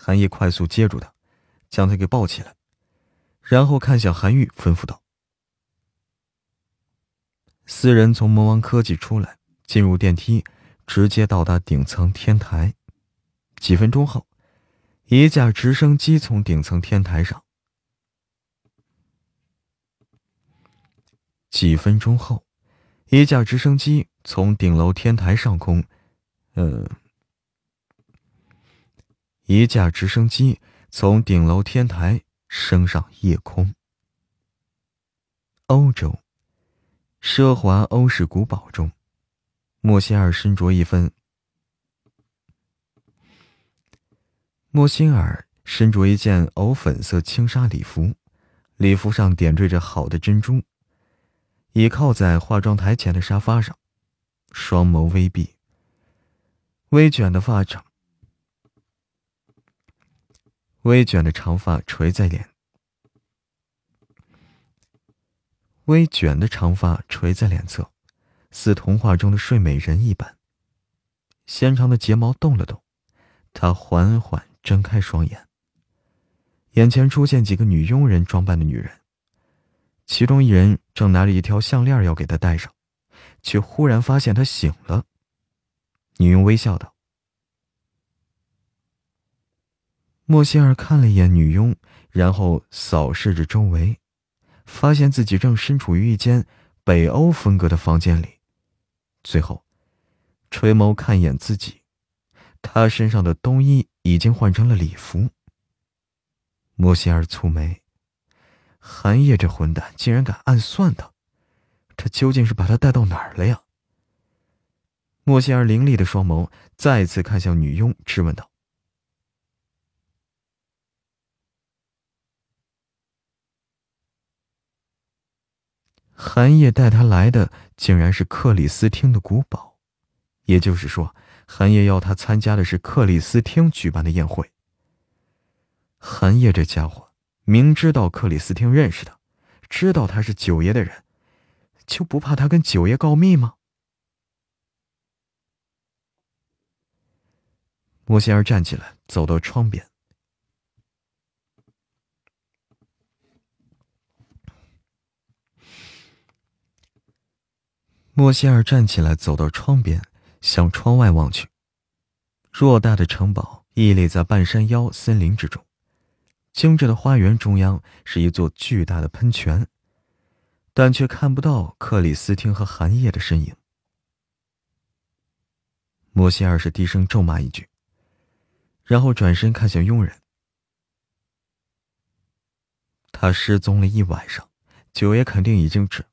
韩叶快速接住他，将他给抱起来，然后看向韩愈，吩咐道：“四人从魔王科技出来，进入电梯，直接到达顶层天台。几分钟后，一架直升机从顶层天台上。几分钟后，一架直升机从顶楼天台上空，嗯。”一架直升机从顶楼天台升上夜空。欧洲，奢华欧式古堡中，莫歇尔身着一份。莫辛尔身着一件藕粉色轻纱礼服，礼服上点缀着好的珍珠，倚靠在化妆台前的沙发上，双眸微闭，微卷的发长。微卷的长发垂在脸，微卷的长发垂在脸侧，似童话中的睡美人一般。纤长的睫毛动了动，她缓缓睁开双眼。眼前出现几个女佣人装扮的女人，其中一人正拿着一条项链要给她戴上，却忽然发现她醒了。女佣微笑道。莫仙儿看了一眼女佣，然后扫视着周围，发现自己正身处于一间北欧风格的房间里。最后，垂眸看一眼自己，他身上的冬衣已经换成了礼服。莫仙儿蹙眉，寒夜这混蛋竟然敢暗算他，他究竟是把他带到哪儿了呀？莫仙儿凌厉的双眸再次看向女佣，质问道。寒夜带他来的竟然是克里斯汀的古堡，也就是说，寒夜要他参加的是克里斯汀举办的宴会。寒夜这家伙明知道克里斯汀认识他，知道他是九爷的人，就不怕他跟九爷告密吗？莫仙儿站起来，走到窗边。莫歇尔站起来，走到窗边，向窗外望去。偌大的城堡屹立在半山腰森林之中，精致的花园中央是一座巨大的喷泉，但却看不到克里斯汀和寒夜的身影。莫歇尔是低声咒骂一句，然后转身看向佣人。他失踪了一晚上，九爷肯定已经知。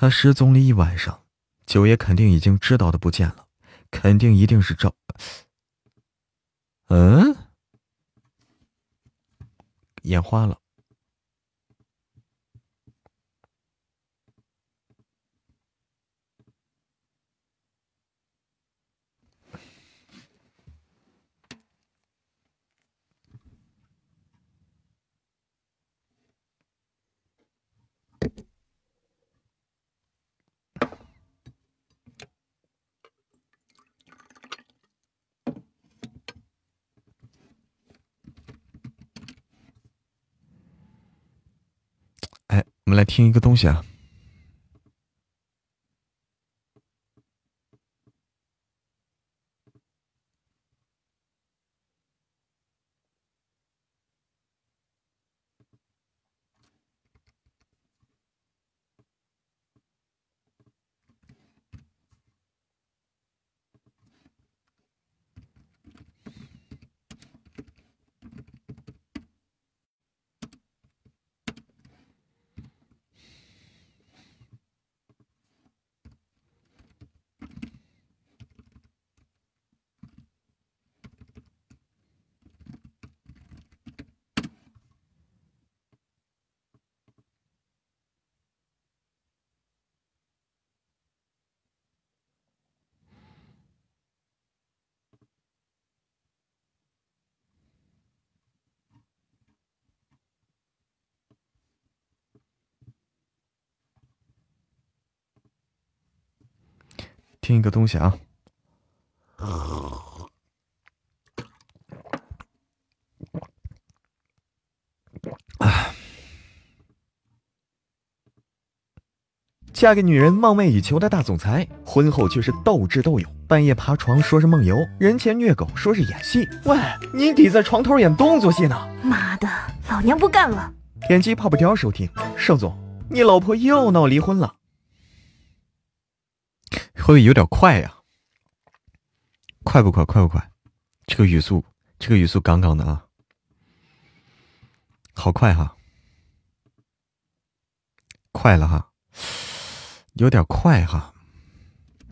他失踪了一晚上，九爷肯定已经知道的不见了，肯定一定是赵。嗯，眼花了。我来听一个东西啊。听一个东西啊！嫁给女人梦寐以求的大总裁，婚后却是斗智斗勇，半夜爬床说是梦游，人前虐狗说是演戏。喂，你抵在床头演动作戏呢？妈的，老娘不干了！点击泡泡条收听。盛总，你老婆又闹离婚了。会不会有点快呀？快不快？快不快？这个语速，这个语速杠杠的啊，好快哈！快了哈，有点快哈。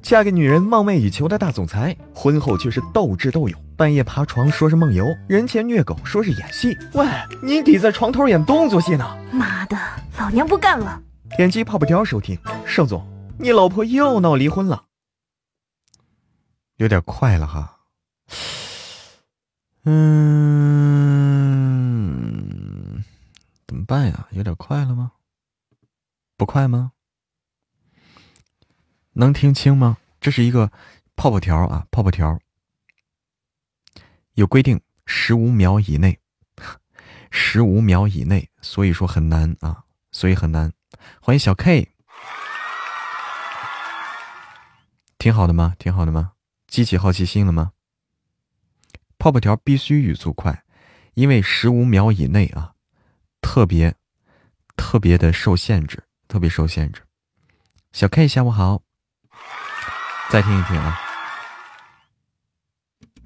嫁给女人梦寐以求的大总裁，婚后却是斗智斗勇，半夜爬床说是梦游，人前虐狗说是演戏。喂，你抵在床头演动作戏呢？妈的，老娘不干了！点击泡泡条收听。盛总，你老婆又闹离婚了。有点快了哈，嗯，怎么办呀？有点快了吗？不快吗？能听清吗？这是一个泡泡条啊，泡泡条，有规定十五秒以内，十五秒以内，所以说很难啊，所以很难。欢迎小 K，挺好的吗？挺好的吗？激起好奇心了吗？泡泡条必须语速快，因为十五秒以内啊，特别特别的受限制，特别受限制。小 K 下午好，再听一听啊！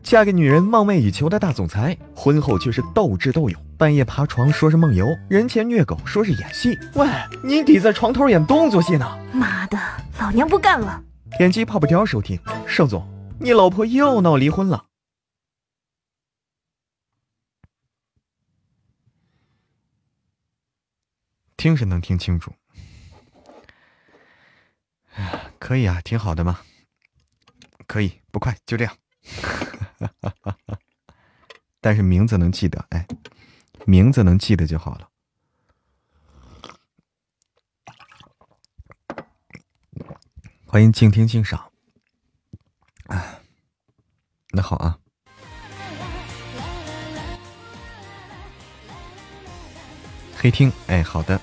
嫁给女人梦寐以求的大总裁，婚后却是斗智斗勇，半夜爬床说是梦游，人前虐狗说是演戏。喂，你抵在床头演动作戏呢？妈的，老娘不干了！点击泡泡条收听，盛总。你老婆又闹离婚了，听是能听清楚，可以啊，挺好的嘛，可以不快，就这样，但是名字能记得，哎，名字能记得就好了。欢迎静听静赏。那好啊，黑听，哎，好的，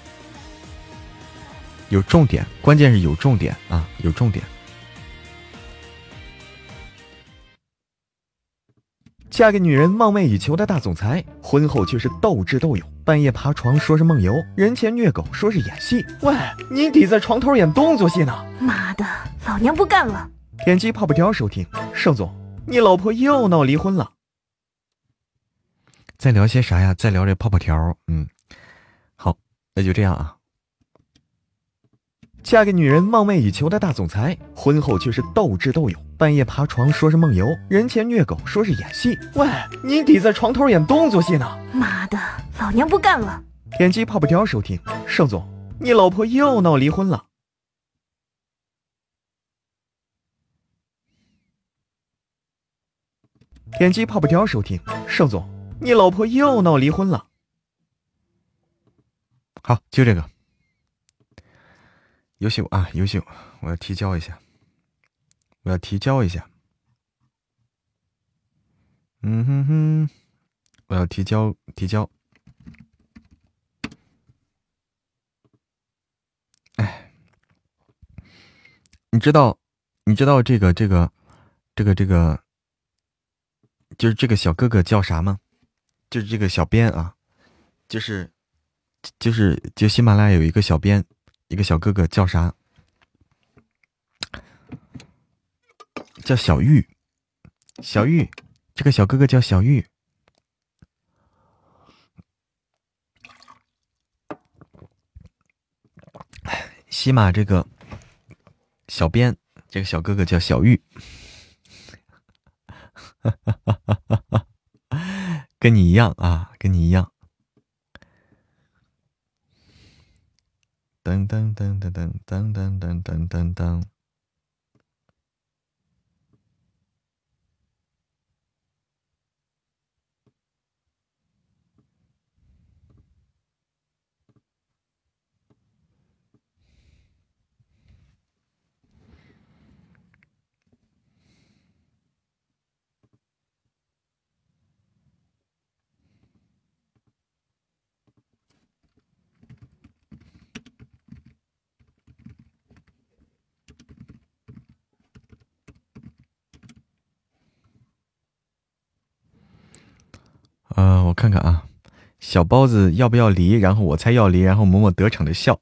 有重点，关键是有重点啊，有重点。嫁给女人梦寐以求的大总裁，婚后却是斗智斗勇，半夜爬床说是梦游，人前虐狗说是演戏。喂，你抵在床头演动作戏呢？妈的，老娘不干了！点击泡泡条收听，盛总。你老婆又闹离婚了，再聊些啥呀？再聊这泡泡条，嗯，好，那就这样啊。嫁给女人梦寐以求的大总裁，婚后却是斗智斗勇，半夜爬床说是梦游，人前虐狗说是演戏。喂，你抵在床头演动作戏呢？妈的，老娘不干了！点击泡泡条收听，盛总，你老婆又闹离婚了。点击泡泡条收听，盛总，你老婆又闹离婚了。好，就这个，优秀啊，优秀！我要提交一下，我要提交一下。嗯哼哼，我要提交，提交。哎，你知道，你知道这个，这个，这个，这个。就是这个小哥哥叫啥吗？就是这个小编啊，就是，就是，就喜马拉雅有一个小编，一个小哥哥叫啥？叫小玉，小玉，这个小哥哥叫小玉。喜马这个小编，这个小哥哥叫小玉。哈哈哈哈哈，跟你一样啊，跟你一样。噔噔噔噔噔噔噔噔噔噔噔。嗯，我看看啊，小包子要不要梨？然后我猜要梨，然后某某得逞的笑，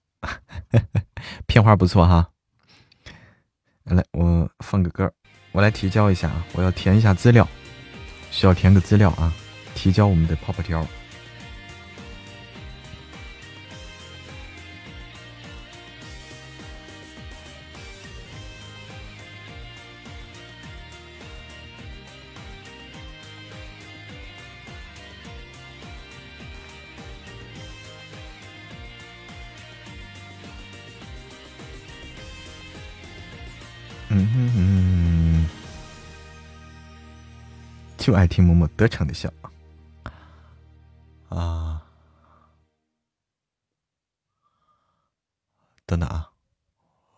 片花不错哈。来，我放个歌，我来提交一下啊，我要填一下资料，需要填个资料啊，提交我们的泡泡条。就爱听默默得逞的笑啊！等等啊，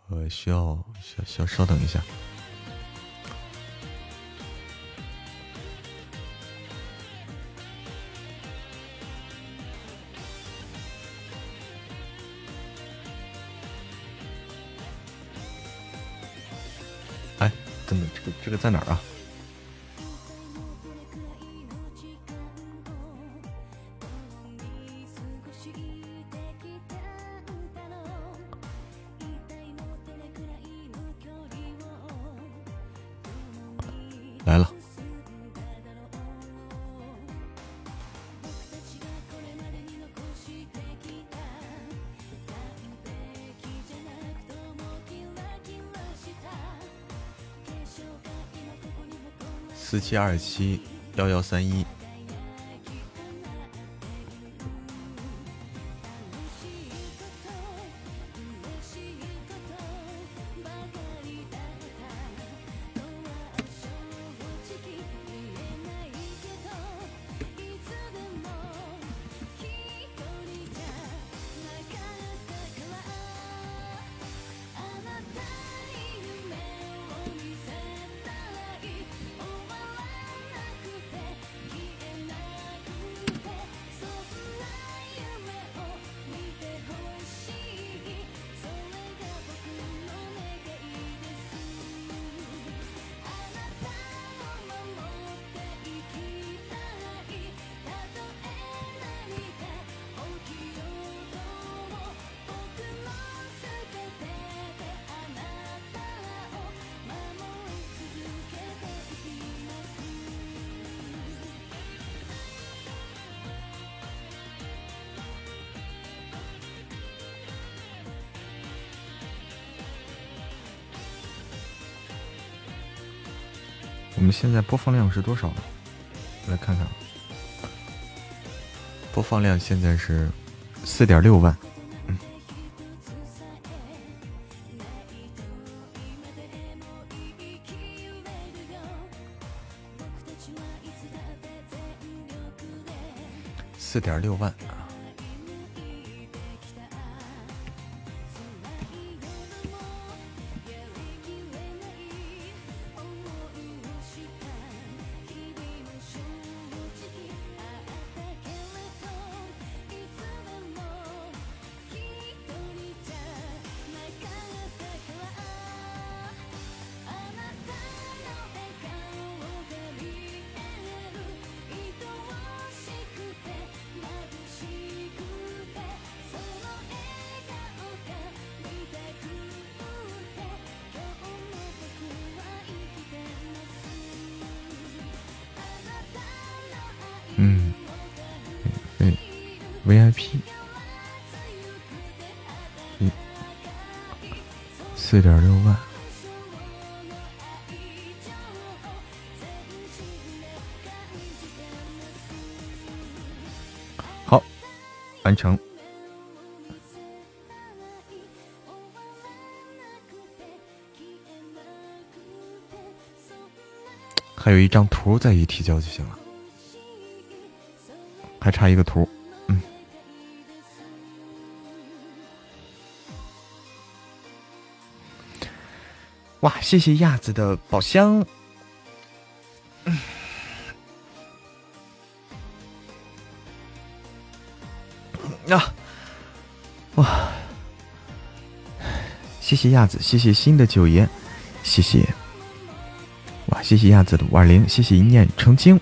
我需要需需要稍等一下。哎，等等，这个这个在哪儿啊？七二七幺幺三一。我们现在播放量是多少？来看看，播放量现在是四点六万。四点六万。还有一张图再一提交就行了，还差一个图，嗯，哇，谢谢亚子的宝箱。啊，哇！谢谢亚子，谢谢新的九爷，谢谢，谢谢亚子的五二零，谢谢一念成精。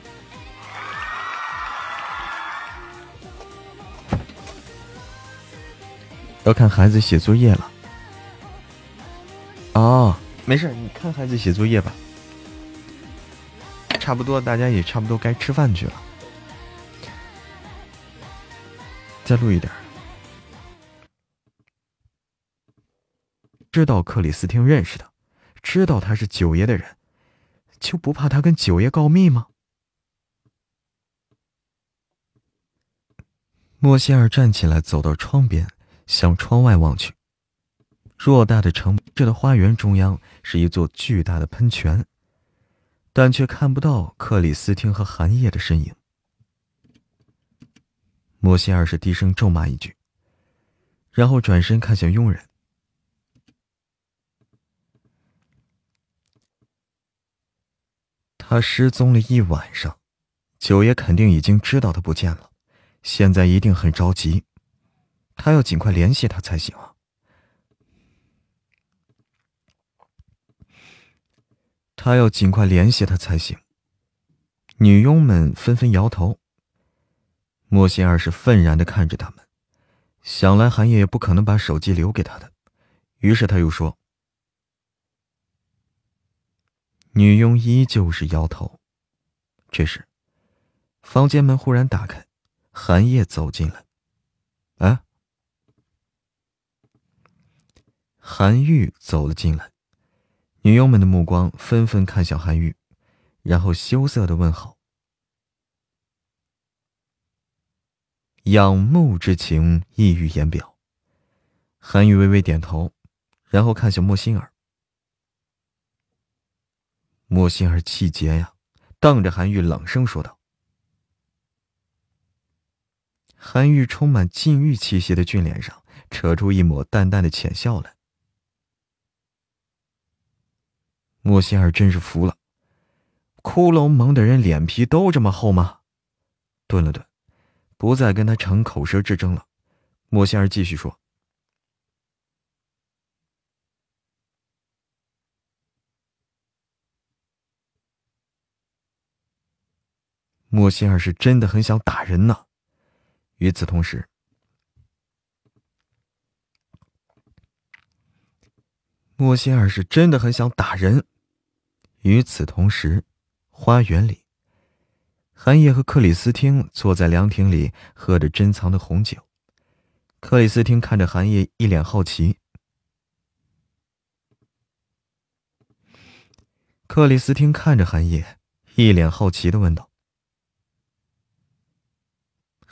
要看孩子写作业了。哦，没事，你看孩子写作业吧。差不多，大家也差不多该吃饭去了。再录一点。知道克里斯汀认识的，知道他是九爷的人，就不怕他跟九爷告密吗？莫歇尔站起来，走到窗边，向窗外望去。偌大的城市的花园中央是一座巨大的喷泉，但却看不到克里斯汀和寒夜的身影。莫西尔是低声咒骂一句，然后转身看向佣人。他失踪了一晚上，九爷肯定已经知道他不见了，现在一定很着急，他要尽快联系他才行啊！他要尽快联系他才行。女佣们纷纷摇头。莫心儿是愤然的看着他们，想来韩烨也不可能把手机留给他的，于是他又说：“女佣依旧是摇头。”这时，房间门忽然打开，韩烨走进来。啊！韩愈走了进来，女佣们的目光纷纷看向韩愈，然后羞涩的问好。仰慕之情溢于言表。韩愈微微点头，然后看向莫心儿。莫心儿气结呀，瞪着韩愈冷声说道：“韩愈充满禁欲气息的俊脸上，扯出一抹淡淡的浅笑来。莫心儿真是服了，骷髅盟的人脸皮都这么厚吗？顿了顿。不再跟他逞口舌之争了，莫心儿继续说：“莫仙儿是真的很想打人呢。”与此同时，莫仙儿是真的很想打人。与此同时，花园里。韩烨和克里斯汀坐在凉亭里，喝着珍藏的红酒。克里斯汀看着韩烨，一脸好奇。克里斯汀看着寒夜，一脸好奇的问道。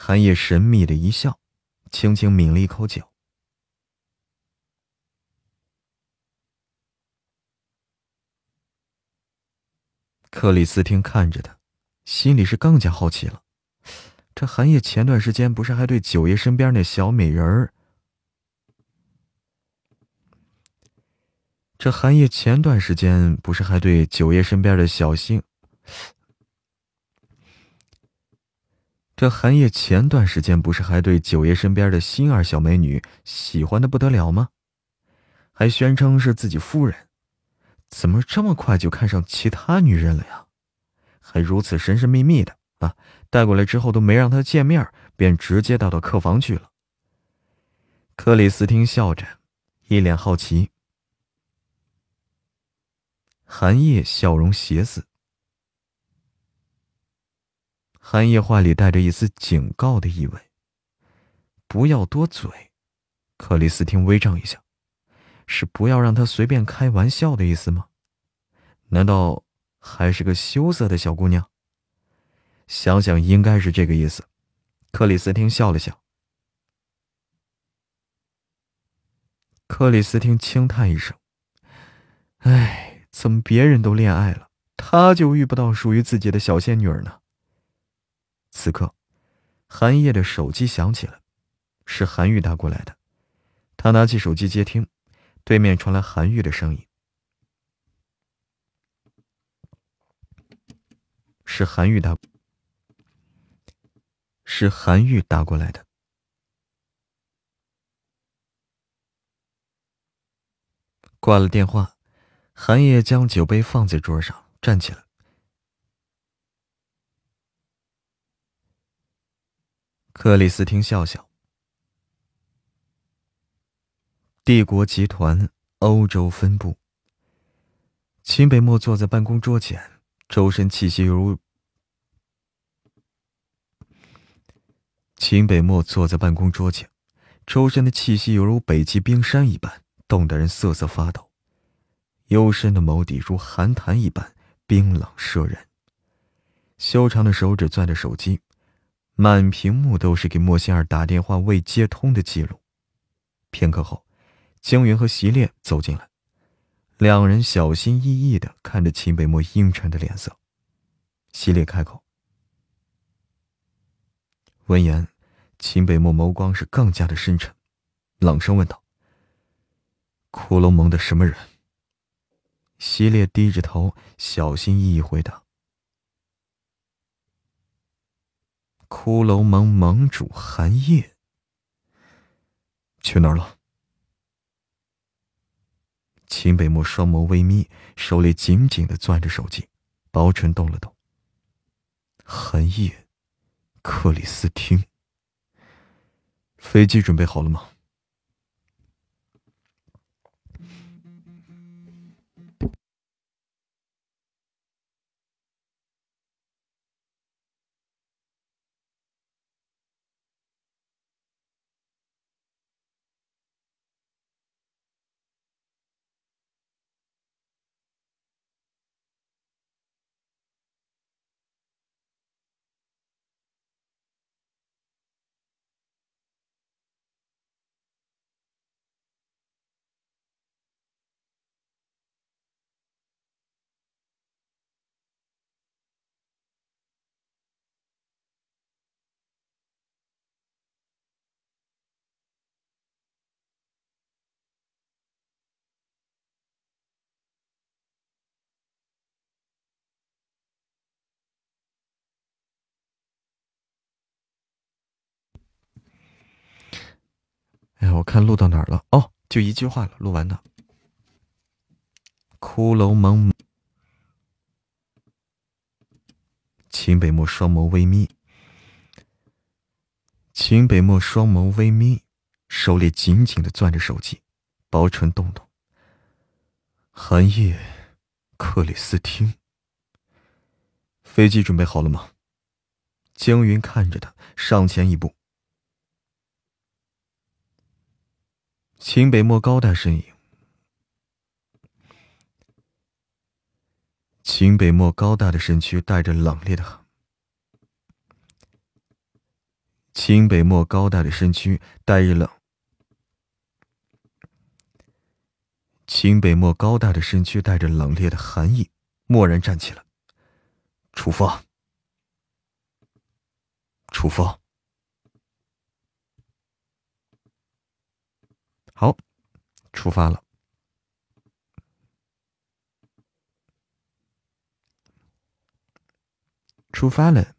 寒夜神秘的一笑，轻轻抿了一口酒。克里斯汀看着他，心里是更加好奇了。这寒夜前段时间不是还对九爷身边那小美人儿？这寒夜前段时间不是还对九爷身边的小星？这寒夜前段时间不是还对九爷身边的星儿小美女喜欢的不得了吗？还宣称是自己夫人，怎么这么快就看上其他女人了呀？还如此神神秘秘的啊！带过来之后都没让他见面，便直接带到客房去了。克里斯汀笑着，一脸好奇。寒夜笑容邪肆。寒夜话里带着一丝警告的意味。不要多嘴，克里斯汀微怔一下，是不要让他随便开玩笑的意思吗？难道还是个羞涩的小姑娘？想想应该是这个意思。克里斯汀笑了笑。克里斯汀轻叹一声：“唉，怎么别人都恋爱了，他就遇不到属于自己的小仙女呢？”此刻，韩叶的手机响起了，是韩玉打过来的。他拿起手机接听，对面传来韩玉的声音：“是韩玉打，是韩玉打过来的。”挂了电话，韩叶将酒杯放在桌上，站起来。克里斯汀笑笑。帝国集团欧洲分部。秦北漠坐在办公桌前，周身气息犹如……秦北漠坐在办公桌前，周身的气息犹如北极冰山一般，冻得人瑟瑟发抖。幽深的眸底如寒潭一般冰冷摄人，修长的手指攥着手机。满屏幕都是给莫仙儿打电话未接通的记录。片刻后，江云和席烈走进来，两人小心翼翼的看着秦北漠阴沉的脸色。席烈开口，闻言，秦北漠眸光是更加的深沉，冷声问道：“骷髅盟的什么人？”席烈低着头，小心翼翼回答。骷髅盟盟主寒夜去哪儿了？秦北漠双眸微眯，手里紧紧的攥着手机，薄唇动了动。寒夜，克里斯汀，飞机准备好了吗？我看录到哪儿了？哦，就一句话了，录完的。骷髅蒙，秦北漠双眸微眯，秦北漠双眸微眯，手里紧紧的攥着手机，薄唇动动。寒夜，克里斯汀，飞机准备好了吗？江云看着他，上前一步。秦北漠高大身影，秦北漠高大的身躯带着冷冽的。秦北漠高大的身躯带着冷。秦北漠高大的身躯带着冷冽的寒意，蓦然站起了。出发！出发！好，出发了。出发了。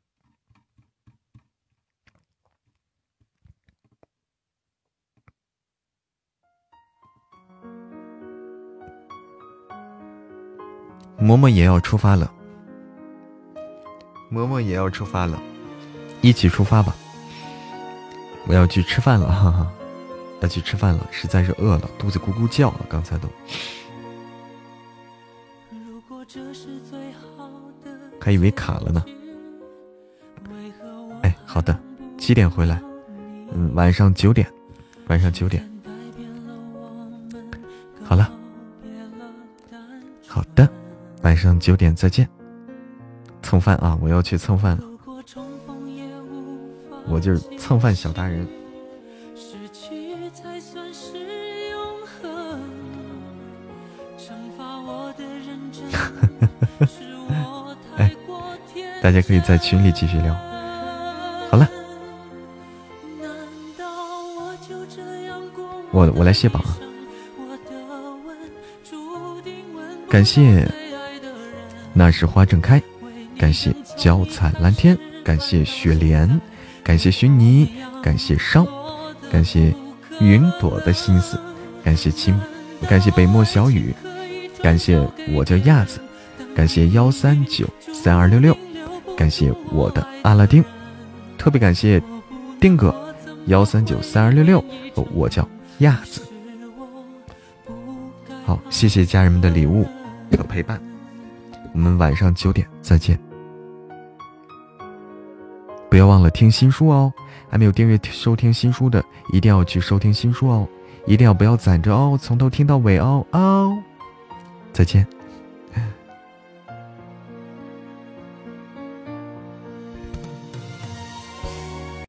嬷嬷也要出发了。嬷嬷也要出发了，一起出发吧。我要去吃饭了，哈哈，要去吃饭了，实在是饿了，肚子咕咕叫了，刚才都。还以为卡了呢。哎，好的，几点回来？嗯，晚上九点，晚上九点。好了，好的，晚上九点再见。蹭饭啊！我要去蹭饭了。我就是蹭饭小达人。大家可以在群里继续聊。好了，我我来卸榜啊！感谢，那时花正开。感谢娇彩蓝天，感谢雪莲，感谢薰泥，感谢烧，感谢云朵的心思，感谢青，感谢北漠小雨，感谢我叫亚子，感谢幺三九三二六六，感谢我的阿拉丁，特别感谢丁哥幺三九三二六六，我叫亚子。好，谢谢家人们的礼物和陪伴。我们晚上九点再见，不要忘了听新书哦！还没有订阅收听新书的，一定要去收听新书哦！一定要不要攒着哦，从头听到尾哦哦！再见。